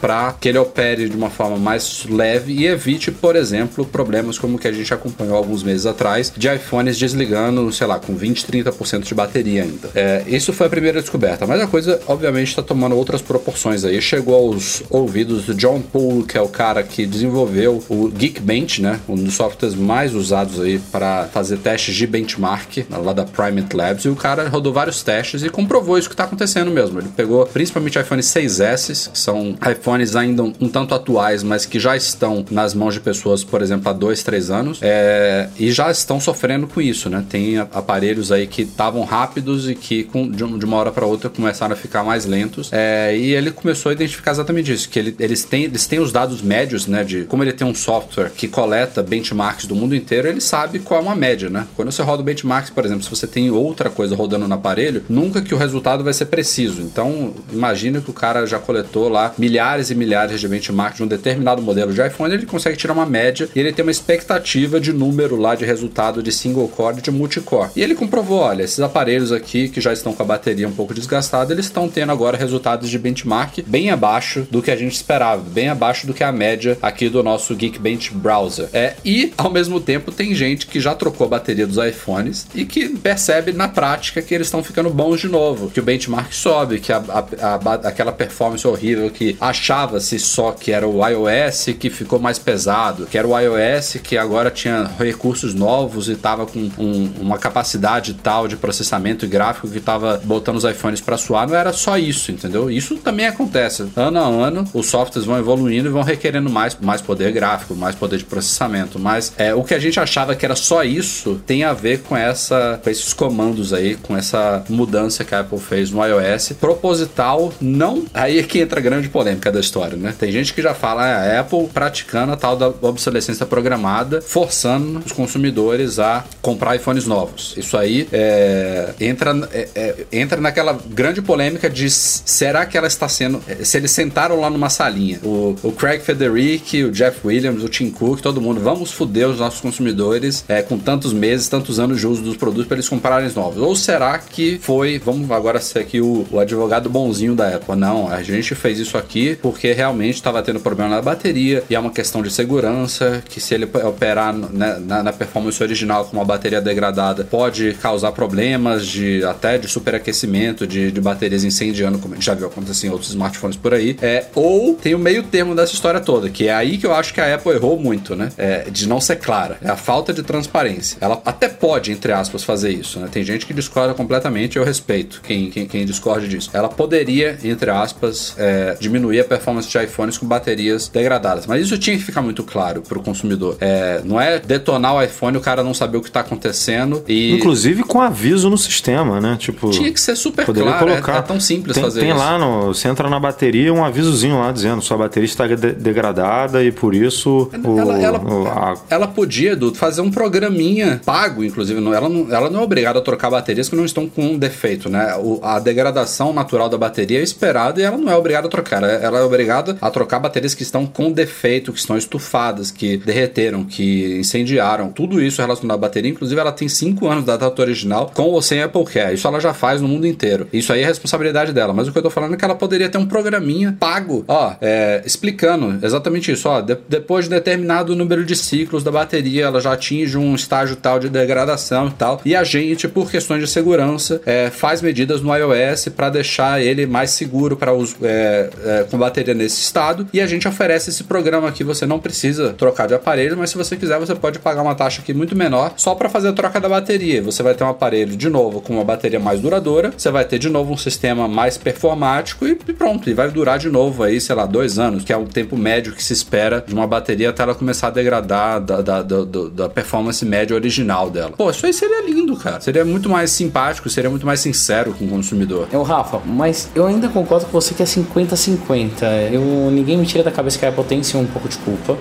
para que ele opere de uma forma mais leve e evite, por exemplo, problemas como o que a gente acompanhou alguns meses atrás, de iPhones desligando, sei lá, com 20, 30% de bateria ainda. É, isso foi a primeira descoberta, mas a coisa, obviamente, está tomando outras proporções aí. Chegou aos ouvidos do John Poole, que é o cara que desenvolveu o Geekbench, né, um dos softwares mais usados aí para fazer testes de benchmark, lá da Primate Labs, e o cara rodou vários testes e comprovou isso que está acontecendo mesmo. Ele pegou principalmente iPhone 6S, que são iPhones ainda um, um tanto atuais, mas que já estão nas mãos de pessoas, por exemplo, há dois, três anos, é, e já estão sofrendo com isso, né? Tem aparelhos aí que estavam rápidos e que com- de, de uma hora para outra começaram a ficar mais lentos. É, e ele começou a identificar exatamente isso, que ele- eles, têm, eles têm os dados médios, né? De como ele tem um software que coleta benchmarks do mundo inteiro, ele sabe qual é uma média, né? Quando você roda o benchmarks, por exemplo, se você tem outra coisa rodando no aparelho, nunca que o resultado vai ser preciso. Então, imagina que o cara já coletou lá milhares e milhares de benchmarks de um determinado modelo de iPhone, ele consegue tirar uma média e ele tem uma expectativa de número lá de resultado de single core e de multicore. E ele comprovou, olha, esses aparelhos aqui que já estão com a bateria um pouco desgastada, eles estão tendo agora resultados de benchmark bem abaixo do que a gente esperava, bem abaixo do que a média aqui do nosso Geekbench browser. É, e ao mesmo tempo tem gente que já trocou a bateria dos iPhones e que percebe na prática que eles estão ficando bons de novo, que o benchmark sobe, que a, a- a ba- aquela performance horrível que achava-se só que era o iOS que ficou mais pesado, que era o iOS que agora tinha recursos novos e estava com um- uma capacidade tal de processamento e gráfico que estava botando os iPhones para suar, não era só isso, entendeu? Isso também acontece. Ano a ano, os softwares vão evoluindo e vão requerendo mais, mais poder gráfico, mais poder de processamento, mas é, o que a gente achava que era só isso tem a ver com essa com esses comandos aí, com essa mudança que a Apple fez no iOS, proposital, não. Aí é que entra a grande polêmica da história, né? Tem gente que já fala ah, a Apple praticando a tal da obsolescência programada, forçando os consumidores a comprar iPhones novos. Isso aí é, entra, é, é, entra naquela grande polêmica de será que ela está sendo. é, Se eles sentaram lá numa salinha, o, o Craig Federici, o Jeff Williams, o Tim Cook, todo mundo, vamos foder os nossos consumidores é, com tantos meses, tantos anos de uso dos produtos para eles comprarem os novos. Ou será que foi, vamos agora ser aqui o, o advogado bonzinho da Apple? Não, a gente fez isso aqui porque realmente estava tendo problema na bateria e é uma questão de segurança, que se ele operar né, na, na performance original com uma bateria degradada pode causar problemas de até de superaquecimento, de, de baterias incendiando, como a gente já viu acontecer em outros smartphones por aí. É, ou tem o meio termo dessa história toda, que é aí que eu acho que a Apple errou muito, né? É, de não ser clara. É a falta de transparência. Ela até pode, entre aspas, fazer isso, né? Tem gente que discorda completamente, eu respeito quem, quem, quem discorde disso. Ela poderia, entre aspas, é, diminuir a performance de iPhones com baterias degradadas. Mas isso tinha que ficar muito claro para o consumidor. É, não é detonar o iPhone o cara não saber o que está acontecendo e. Inclusive com aviso no sistema, né? Tipo. Tinha que ser super claro, é- colocar. é tão simples tem, fazer tem isso. lá no. Você entra na bateria um avisozinho lá dizendo sua bateria está de- degradada e por isso. o- Ela, ela, o- a- ela podia, Edu, fazer um programinha pago, inclusive. Ela não, ela não é obrigada a trocar baterias que não estão com um defeito, né? O- a degradação natural da bateria é esperada e ela não é obrigada a trocar. Ela ela é obrigada a trocar baterias que estão com defeito, que estão estufadas, que derreteram, que incendiaram. Tudo isso relacionado à bateria. Inclusive, ela tem 5 anos da data original com ou sem Apple Care. Isso ela já faz no mundo inteiro. Isso aí é responsabilidade dela. Mas o que eu tô falando é que ela poderia ter um programinha pago, ó, é, explicando exatamente isso. Ó, de- depois de determinado número de ciclos da bateria, ela já atinge um estágio tal de degradação e tal. E a gente, por questões de segurança, é, faz medidas no iOS para deixar ele mais seguro para é, é, com bateria nesse estado. E a gente oferece esse programa aqui. Você não precisa trocar de aparelho, mas se você quiser, você pode pagar uma taxa aqui muito menor só para fazer a troca da bateria. Você vai ter um aparelho de novo com uma bateria mais duradoura, você vai ter de novo um sistema mais performático e, pronto. E vai durar de novo aí, sei lá, dois anos, que é o tempo médio que se espera de uma bateria até ela começar a degradar da, da, da, da performance média original dela. Pô, isso aí seria lindo, cara. Seria muito mais simpático, seria muito mais sincero com o consumidor. Eu, Rafa, mas eu ainda concordo com você que é 50-50. Eu, ninguém me tira da cabeça que a Apple tem sim um pouco de culpa.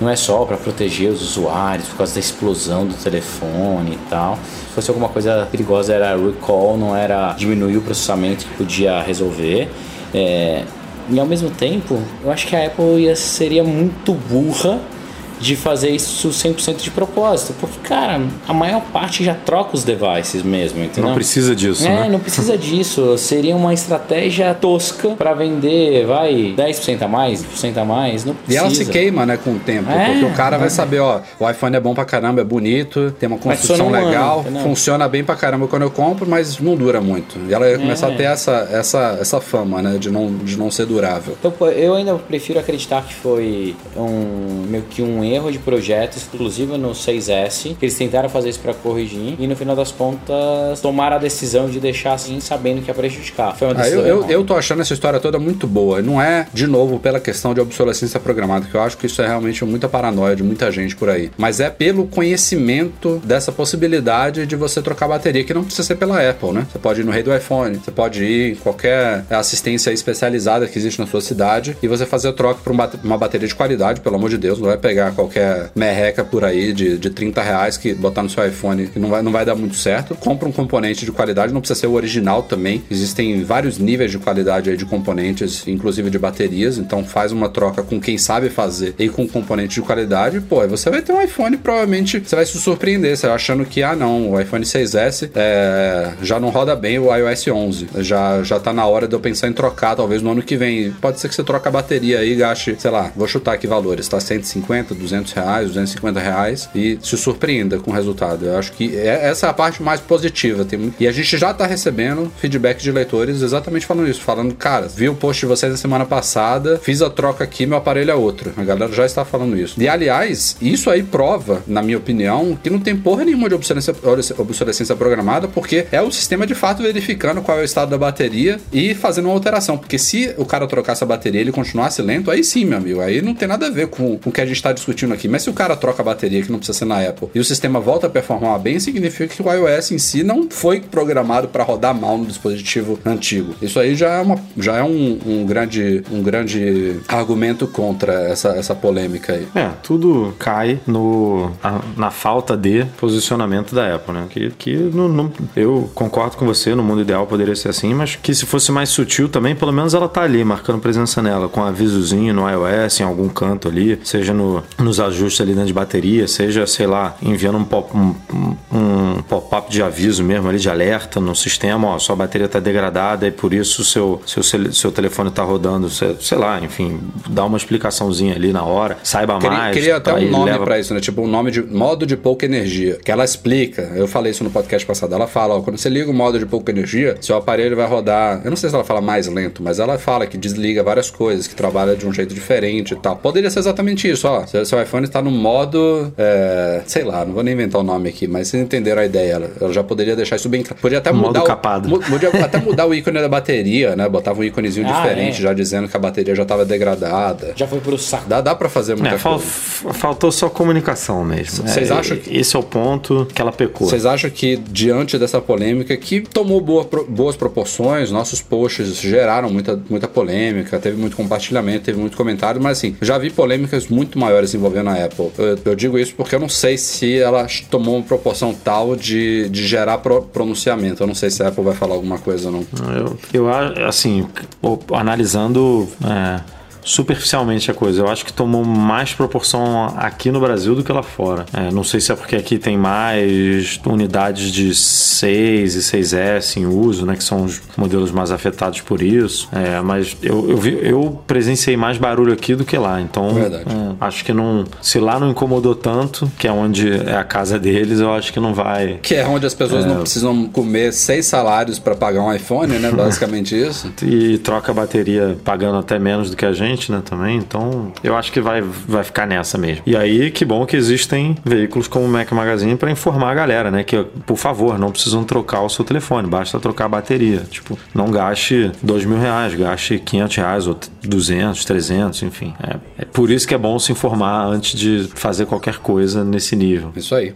Não é só para proteger os usuários por causa da explosão do telefone e tal. Se fosse alguma coisa perigosa era recall, não era diminuir o processamento que podia resolver. É, e ao mesmo tempo, eu acho que a Apple ia, seria muito burra de fazer isso 100% de propósito. Porque, cara, a maior parte já troca os devices mesmo, entendeu? Não precisa disso, é, né? não precisa disso. Seria uma estratégia tosca para vender, vai, 10% a mais, 20% a mais. Não precisa. E ela se queima, né, com o tempo. É, porque o cara vai é. saber, ó, o iPhone é bom pra caramba, é bonito, tem uma construção legal, entendeu? funciona bem pra caramba quando eu compro, mas não dura muito. E ela ia começar É. a ter essa, essa, essa fama, né, de não, de não ser durável. Então, pô, eu ainda prefiro acreditar que foi um meio que um erro de projeto exclusivo no 6S, que eles tentaram fazer isso para corrigir e no final das contas tomaram a decisão de deixar assim, sabendo que ia prejudicar. Foi uma Ah, decisão eu, eu, errada. eu tô achando essa história toda muito boa. Não é, de novo, pela questão de obsolescência programada, que eu acho que isso é realmente muita paranoia de muita gente por aí. Mas é pelo conhecimento dessa possibilidade de você trocar bateria, que não precisa ser pela Apple, né? Você pode ir no rei do iPhone, você pode ir em qualquer assistência especializada que existe na sua cidade e você fazer a troca bate- uma bateria de qualidade, pelo amor de Deus, não vai pegar qualquer merreca por aí de, de 30 reais que botar no seu iPhone que não vai, não vai dar muito certo. Compra um componente de qualidade, não precisa ser o original também. Existem vários níveis de qualidade aí de componentes, inclusive de baterias, então faz uma troca com quem sabe fazer e com componente de qualidade, pô, aí você vai ter um iPhone, provavelmente você vai se surpreender, você vai achando que, ah não, o iPhone 6S é, já não roda bem o iOS 11, já, já tá na hora de eu pensar em trocar, talvez no ano que vem. Pode ser que você troque a bateria aí e gaste, sei lá, vou chutar aqui valores, tá 150, 200 reais, 250 reais e se surpreenda com o resultado. Eu acho que é- essa é a parte mais positiva. Tem, e a gente já tá recebendo feedback de leitores exatamente falando isso, falando, cara, vi o post de vocês na semana passada, fiz a troca aqui, meu aparelho é outro. A galera já está falando isso. E aliás, isso aí prova, na minha opinião, que não tem porra nenhuma de obsolescência, obsolescência programada, porque é o sistema de fato verificando qual é o estado da bateria e fazendo uma alteração. Porque se o cara trocasse a bateria e ele continuasse lento, aí sim, meu amigo, aí não tem nada a ver com, com o que a gente está discutindo aqui. Mas se o cara troca a bateria, que não precisa ser na Apple, e o sistema volta a performar bem, significa que o iOS em si não foi programado para rodar mal no dispositivo antigo. Isso aí já é, uma, já é um, um grande, um grande argumento contra essa, essa polêmica aí. É, tudo cai no, a- na falta de posicionamento da Apple, né? Que, que não, eu concordo com você, no mundo ideal poderia ser assim, mas que se fosse mais sutil também, pelo menos ela tá ali, marcando presença nela, com avisozinho no iOS, em algum canto ali, seja no, nos ajustes ali dentro de bateria, seja, sei lá, enviando um pop- um- um- pop-up de aviso mesmo ali, de alerta no sistema, ó, sua bateria tá degradada e por isso o seu, seu, seu telefone tá rodando, sei, lá, enfim, dá uma explicaçãozinha ali na hora, saiba Queria, mais. queria até aí um nome leva- pra isso, né? Tipo um nome de modo de pouca energia. Que ela explica. Eu falei isso no podcast passado. Ela fala, ó, quando você liga o modo de pouca energia, seu aparelho vai rodar. Eu não sei se ela fala mais lento, mas ela fala que desliga várias coisas, que trabalha de um jeito diferente e tal. Poderia ser exatamente isso, ó. Seu, seu iPhone está no modo. é, sei lá, não vou nem inventar o nome aqui, mas vocês entenderam a ideia. Ela, ela já poderia deixar isso bem claro. Podia até Modo mudar. o- capado. mu- Podia até mudar o ícone da bateria, né? Botava um íconezinho Ah, diferente, é. já dizendo que a bateria já estava degradada. Já foi pro saco. Dá, dá pra fazer muita É, fal- coisa. faltou só comunicação mesmo. Vocês É, acham que- Esse é o ponto que ela pecou. Vocês acham que, diante dessa polêmica, que tomou boa boas proporções, nossos posts geraram muita, muita polêmica, teve muito compartilhamento, teve muito comentário, mas assim, já vi polêmicas muito maiores envolvendo a Apple. Eu, eu digo isso porque eu não sei se ela tomou uma proporção tal de, de gerar pro- pronunciamento. Eu não sei se a Apple vai falar alguma coisa ou não. Eu, eu assim, analisando é, superficialmente a coisa. Eu acho que tomou mais proporção aqui no Brasil do que lá fora. É, não sei se é porque aqui tem mais unidades de 6 e 6S em uso, né? Que são os modelos mais afetados por isso. É, mas eu, eu, vi, eu presenciei mais barulho aqui do que lá. Então, é, acho que não. Se lá não incomodou tanto, que é onde é a casa deles, eu acho que não vai. Que é onde as pessoas não precisam comer seis salários para pagar um iPhone, né? Basicamente isso. E troca a bateria pagando até menos do que a gente, né? Também. Então, eu acho que vai, vai ficar nessa mesmo. E aí, que bom que existem veículos como o Mac Magazine para informar a galera, né? Que, por favor, não precisam trocar o seu telefone, basta trocar a bateria. Tipo, não gaste dois mil reais, gaste 500 reais ou 200, 300, enfim. É, é por isso que é bom se informar antes de fazer qualquer coisa nesse nível. Isso aí.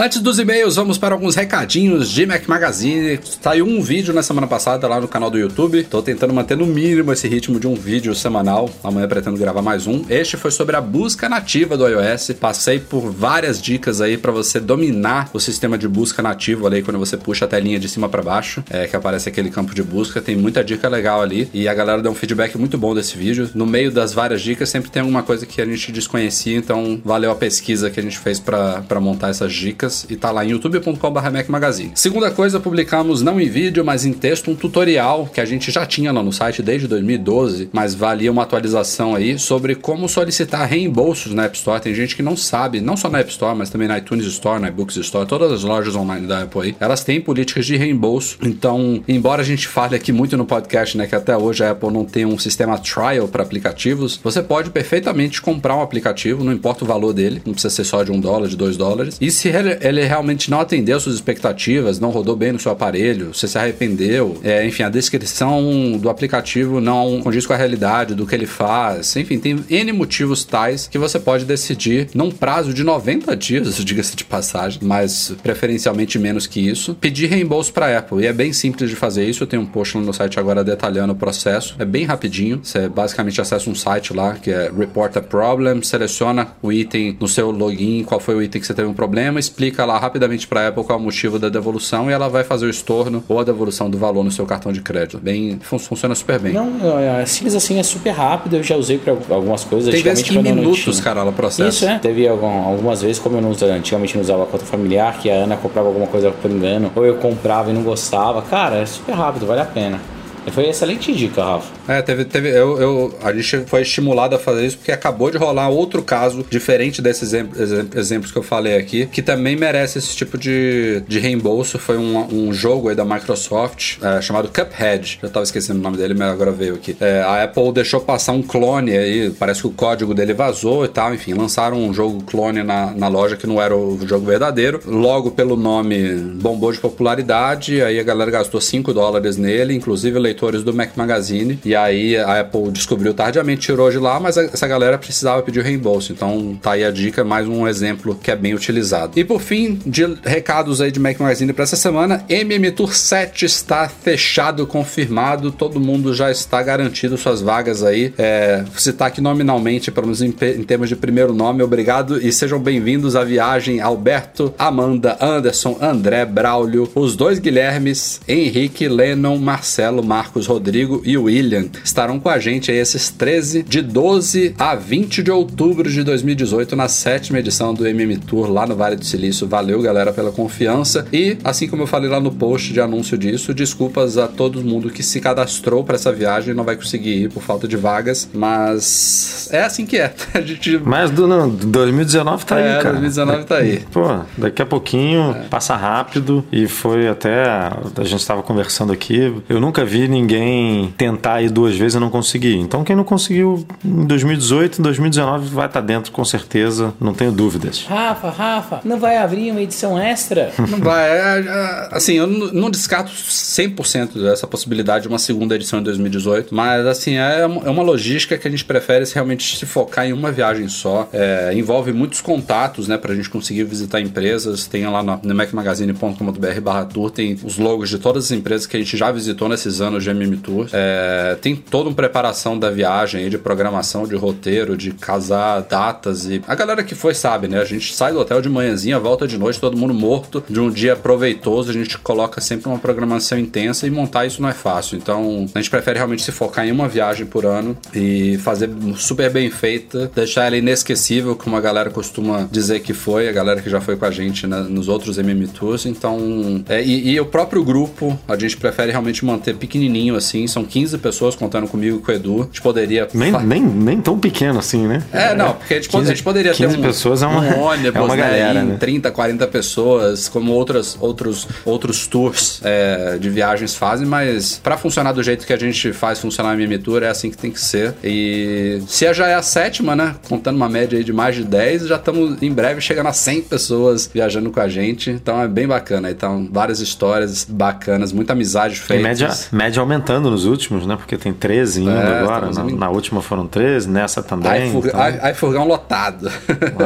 Antes dos e-mails, vamos para alguns recadinhos de Mac Magazine. Saiu um vídeo na semana passada lá no canal do YouTube. Tô tentando manter no mínimo esse ritmo de um vídeo semanal. Amanhã pretendo gravar mais um. Este foi sobre a busca nativa do iOS. Passei por várias dicas aí para você dominar o sistema de busca nativo ali quando você puxa a telinha de cima para baixo, é que aparece aquele campo de busca. Tem muita dica legal ali e a galera deu um feedback muito bom desse vídeo. No meio das várias dicas sempre tem alguma coisa que a gente desconhecia, então valeu a pesquisa que a gente fez para montar essas dicas e tá lá em youtube.com.br Magazine. Segunda coisa, publicamos não em vídeo, mas em texto, um tutorial que a gente já tinha lá no site desde 2012, mas valia uma atualização aí sobre como solicitar reembolsos na App Store. Tem gente que não sabe, não só na App Store, mas também na iTunes Store, na iBooks Store, todas as lojas online da Apple aí, elas têm políticas de reembolso. Então, embora a gente fale aqui muito no podcast, né, que até hoje a Apple não tem um sistema trial para aplicativos, você pode perfeitamente comprar um aplicativo, não importa o valor dele, não precisa ser só de um dólar, de dois dólares, e se ele ele realmente não atendeu suas expectativas, não rodou bem no seu aparelho, você se arrependeu, é, enfim, a descrição do aplicativo não condiz com a realidade do que ele faz, enfim, tem N motivos tais que você pode decidir num prazo de 90 dias, diga-se de passagem, mas preferencialmente menos que isso, pedir reembolso para Apple. E é bem simples de fazer isso, eu tenho um post no meu site agora detalhando o processo, é bem rapidinho, você basicamente acessa um site lá que é Report a Problem, seleciona o item no seu login, qual foi o item que você teve um problema, explica lá rapidamente para a Apple qual é o motivo da devolução e ela vai fazer o estorno ou a devolução do valor no seu cartão de crédito. Bem, fun funciona super bem. Não, é simples assim, é super rápido. Eu já usei para algumas coisas. Tem vezes que minutos, cara, ela processa. Isso, é. Teve algum- algumas vezes, como eu não usava, antigamente não usava a conta familiar, que a Ana comprava alguma coisa por engano, ou eu comprava e não gostava. Cara, é super rápido, vale a pena. E Foi excelente dica, Rafa. É, teve, teve eu, eu, a gente foi estimulado a fazer isso porque acabou de rolar outro caso diferente desses exem- exem- exemplos que eu falei aqui, que também merece esse tipo de, de reembolso. Foi um, um jogo aí da Microsoft é, chamado Cuphead. Já tava esquecendo o nome dele, mas agora veio aqui. É, a Apple deixou passar um clone aí, parece que o código dele vazou e tal. Enfim, lançaram um jogo clone na, na loja que não era o jogo verdadeiro. Logo pelo nome bombou de popularidade, aí a galera gastou 5 dólares nele, inclusive leitores do Mac Magazine. E aí a Apple descobriu tardiamente, tirou de lá, mas essa galera precisava pedir reembolso. Então tá aí a dica, mais um exemplo que é bem utilizado. E por fim, de recados aí de Mac Magazine para essa semana, MM Tour 7 está fechado, confirmado, todo mundo já está garantido suas vagas aí. É, citar aqui nominalmente, pelo menos em, em termos de primeiro nome, obrigado e sejam bem-vindos à viagem Alberto, Amanda, Anderson, André, Braulio, os dois Guilhermes, Henrique, Lennon, Marcelo, Marcos, Rodrigo e William estarão com a gente aí esses 13 de 12 a 20 de outubro de 2018 na sétima edição do MM Tour lá no Vale do Silício. Valeu, galera, pela confiança e assim como eu falei lá no post de anúncio disso, desculpas a todo mundo que se cadastrou para essa viagem e não vai conseguir ir por falta de vagas, mas é assim que é. A gente Mas do, não, 2019 tá É, aí, cara. 2019 tá aí. Pô, daqui a pouquinho passa rápido e foi até. A gente estava conversando aqui. Eu nunca vi ninguém tentar ir duas vezes e não conseguir. Então, quem não conseguiu em 2018, em 2019 vai estar dentro com certeza, não tenho dúvidas. Rafa, Rafa, não vai abrir uma edição extra? Não vai. é, é, assim, eu não não descarto 100% dessa possibilidade de uma segunda edição em 2018, mas assim, é uma é uma logística que a gente prefere se realmente se focar em uma viagem só. É, envolve muitos contatos, né, pra gente conseguir visitar empresas. Tem lá no, no macmagazine.com.br barra tour, tem os logos de todas as empresas que a gente já visitou nesses anos anos de MM Tour. É, tem toda uma preparação da viagem de programação, de roteiro, de casar datas e a galera que foi sabe, né? A gente sai do hotel de manhãzinha, volta de noite, todo mundo morto, de um dia proveitoso, a gente coloca sempre uma programação intensa e montar isso não é fácil. Então, a gente prefere realmente se focar em uma viagem por ano e fazer super bem feita, deixar ela inesquecível, como a galera costuma dizer que foi, a galera que já foi com a gente né, nos outros MM Tours. Então, é, e, e, o próprio grupo, a gente prefere realmente manter pequenininho assim, são 15 pessoas contando comigo e com o Edu. A gente poderia. Nem, nem, nem tão pequeno assim, né? É, não, porque a gente, 15, a gente poderia ter um, pessoas é uma, um ônibus, é uma né, galera, em né? 30, 40 pessoas, como outras, outros, outros tours é, de viagens fazem, mas para funcionar do jeito que a gente faz funcionar a MM Tour, é assim que tem que ser. E se já é a sétima, né? Contando uma média aí de mais de 10, já estamos em breve chegando a 100 pessoas viajando com a gente. Então é bem bacana. Então, várias histórias bacanas, muita amizade feita. E média, média aumentando nos últimos, né? Porque tem 13 indo é, agora. Na, na, última foram 13, nessa também. Ai, furg... então... ai, ai furgão lotado.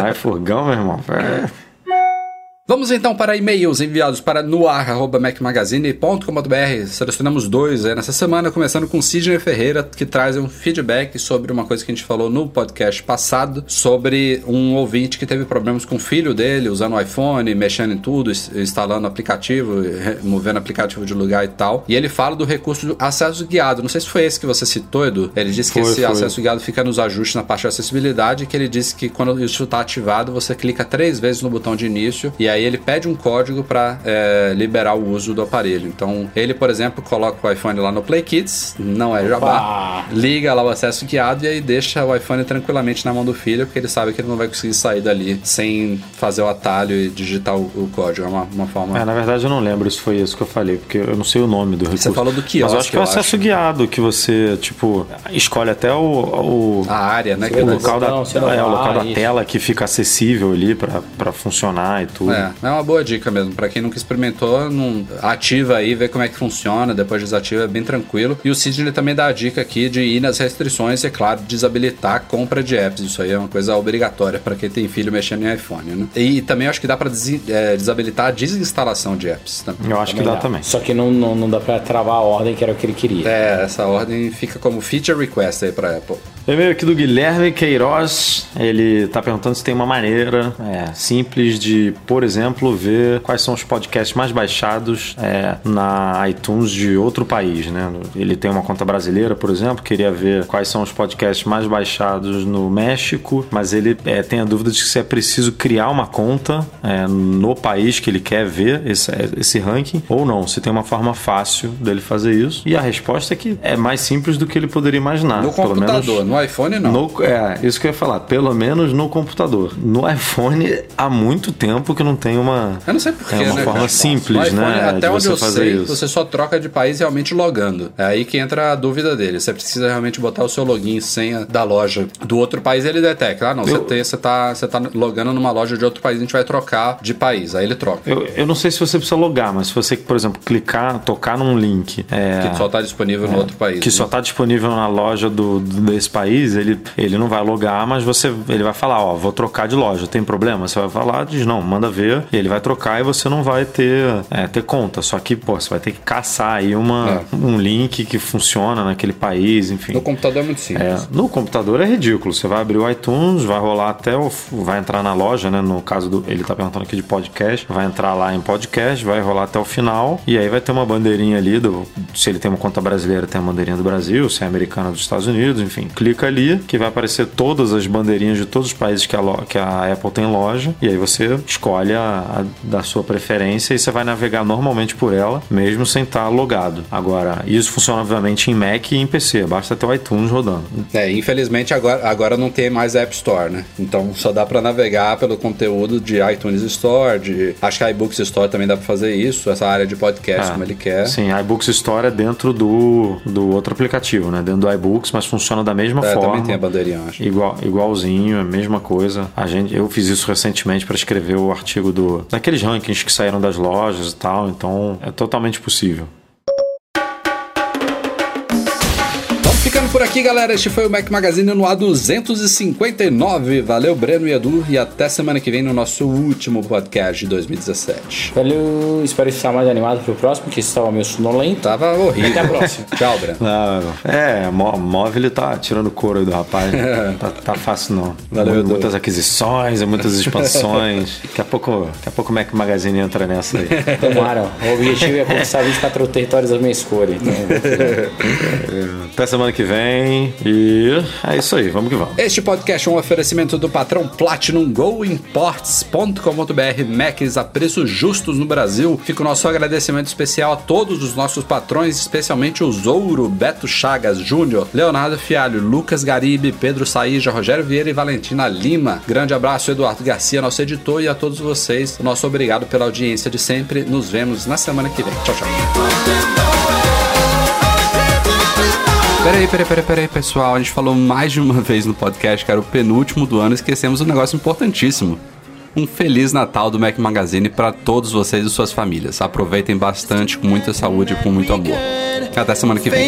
Ai, furgão, meu irmão. É. Vamos então para e-mails enviados para noar.macmagazine.com.br. Selecionamos dois aí nessa semana, começando com Sidney Ferreira, que traz um feedback sobre uma coisa que a gente falou no podcast passado, sobre um ouvinte que teve problemas com o filho dele, usando o iPhone, mexendo em tudo, instalando aplicativo, movendo aplicativo de lugar e tal. E ele fala do recurso do acesso guiado. Não sei se foi esse que você citou, Edu. Ele disse que Foi, esse foi. acesso guiado fica nos ajustes na parte de acessibilidade, que ele disse que quando isso está ativado, você clica três vezes no botão de início e aí ele pede um código para é, liberar o uso do aparelho. Então, ele, por exemplo, coloca o iPhone lá no Play Kids, não é jabá, liga lá o acesso guiado e aí deixa o iPhone tranquilamente na mão do filho, porque ele sabe que ele não vai conseguir sair dali sem fazer o atalho e digitar o, o código. É uma, uma forma. É, na verdade eu não lembro se foi isso que eu falei, porque eu não sei o nome do recurso. Você falou do quiosque, Mas eu acho que é o acesso guiado, que você, tipo, escolhe até o... o... A área, né? O local, da, não é, o vai, local da isso. tela que fica acessível ali pra, pra funcionar e tudo. É, é uma boa dica mesmo. Pra quem nunca experimentou, não ativa aí, vê como é que funciona, depois desativa, é bem tranquilo. E o Sidney também dá a dica aqui de ir nas restrições e, é claro, desabilitar a compra de apps. Isso aí é uma coisa obrigatória pra quem tem filho mexendo em iPhone, né? E também acho que dá pra desi- é, desabilitar a desinstalação de apps. Também. Eu acho que dá também. Só que não, não, não dá pra travar a ordem que era o que ele queria. É, essa ordem fica como feature request aí pra Apple. E-mail aqui do Guilherme Queiroz. Ele tá perguntando se tem uma maneira é, simples de, por exemplo, ver quais são os podcasts mais baixados é, na iTunes de outro país, né? Ele tem uma conta brasileira, por exemplo, queria ver quais são os podcasts mais baixados no México, mas ele é, tem a dúvida de se é preciso criar uma conta é, no país que ele quer ver esse, esse ranking ou não. Se tem uma forma fácil dele fazer isso. E a resposta é que é mais simples do que ele poderia imaginar. No pelo menos- computador, no iPhone não. no- é, isso que eu ia falar. Pelo menos no computador. No iPhone, há muito tempo que não tem uma, Eu não sei porquê, é uma né? forma cara? simples, iPhone, né? Até de onde você eu sei, isso. você só troca de país realmente logando. É aí que entra a dúvida dele. Você precisa realmente botar o seu login e senha da loja do outro país, ele detecta. Ah, não, você, Eu- tem, você, tá, você tá logando numa loja de outro país, a gente vai trocar de país. Aí ele troca. Eu, eu não sei se você precisa logar, mas se você, por exemplo, clicar, tocar num link é, Que só tá disponível no outro país. que né? só está disponível na loja do, do- desse país, ele, ele não vai logar, mas você ele vai falar, ó, vou trocar de loja, tem problema? Você vai falar, diz não, manda ver, ele vai trocar e você não vai ter, é, ter conta. Só que, pô, você vai ter que caçar aí uma, um link que funciona naquele país, enfim. No computador é muito É, simples. no computador é ridículo. Você vai abrir o iTunes, vai rolar até o. Vai entrar na loja, né? No caso do. Ele tá perguntando aqui de podcast. Vai entrar lá em podcast, vai rolar até o final. E aí vai ter uma bandeirinha ali do. Se ele tem uma conta brasileira, tem a bandeirinha do Brasil. Se é americana dos Estados Unidos, enfim. Clica ali que vai aparecer todas as bandeirinhas de todos os países que a, que a Apple tem loja. E aí você escolhe a, a da sua preferência e você vai navegar normalmente por ela, mesmo sem estar logado. Agora, isso funciona obviamente em Mac e em PC. Basta ter o iTunes rodando. É, infelizmente agora, agora não tem mais App Store, né? Então só dá pra navegar pelo conteúdo de iTunes Store, de. Acho que a iBooks Store também dá pra fazer isso, essa área de podcast, Ah, como ele quer. Sim, iBooks Store é dentro do, do outro aplicativo, né? Dentro do iBooks, mas funciona da mesma É, forma. também tem a bandeirinha, acho. Igual, igualzinho, a mesma coisa. A gente, eu fiz isso recentemente para escrever o artigo do daqueles rankings que saíram das lojas e tal, então é totalmente possível. Por aqui, galera. Este foi o Mac Magazine no A259. Valeu, Breno e Edu. E até semana que vem no nosso último podcast de 2017. Valeu, espero estar mais animado pro próximo, que estava meio sonolento. Tava horrível. Até a próxima. Tchau, Breno. Não, é, mó- móvel tá tirando couro aí do rapaz. tá, tá fácil não. Valeu, Edu. muitas aquisições, muitas expansões. daqui a pouco, daqui a pouco o Mac Magazine entra nessa aí. Tomaram. O objetivo é conquistar 24 territórios da minha escolha. Então, Até semana que vem. E é isso aí, vamos que vamos. Este podcast é um oferecimento do patrão Platinum Go Imports.com.br Macs a preços justos no Brasil. Fica o nosso agradecimento especial a todos os nossos patrões, especialmente o Zouro, Beto Chagas Júnior, Leonardo Fialho, Lucas Garibe, Pedro Saíja, Rogério Vieira e Valentina Lima. Grande abraço, Eduardo Garcia, nosso editor, e a todos vocês. Nosso obrigado pela audiência de sempre. Nos vemos na semana que vem. Tchau, tchau. Peraí, peraí, peraí, peraí, pessoal. A gente falou mais de uma vez no podcast que era o penúltimo do ano e esquecemos um negócio importantíssimo. Um Feliz Natal do Mac Magazine para todos vocês e suas famílias. Aproveitem bastante, com muita saúde e com muito amor. Até semana que vem.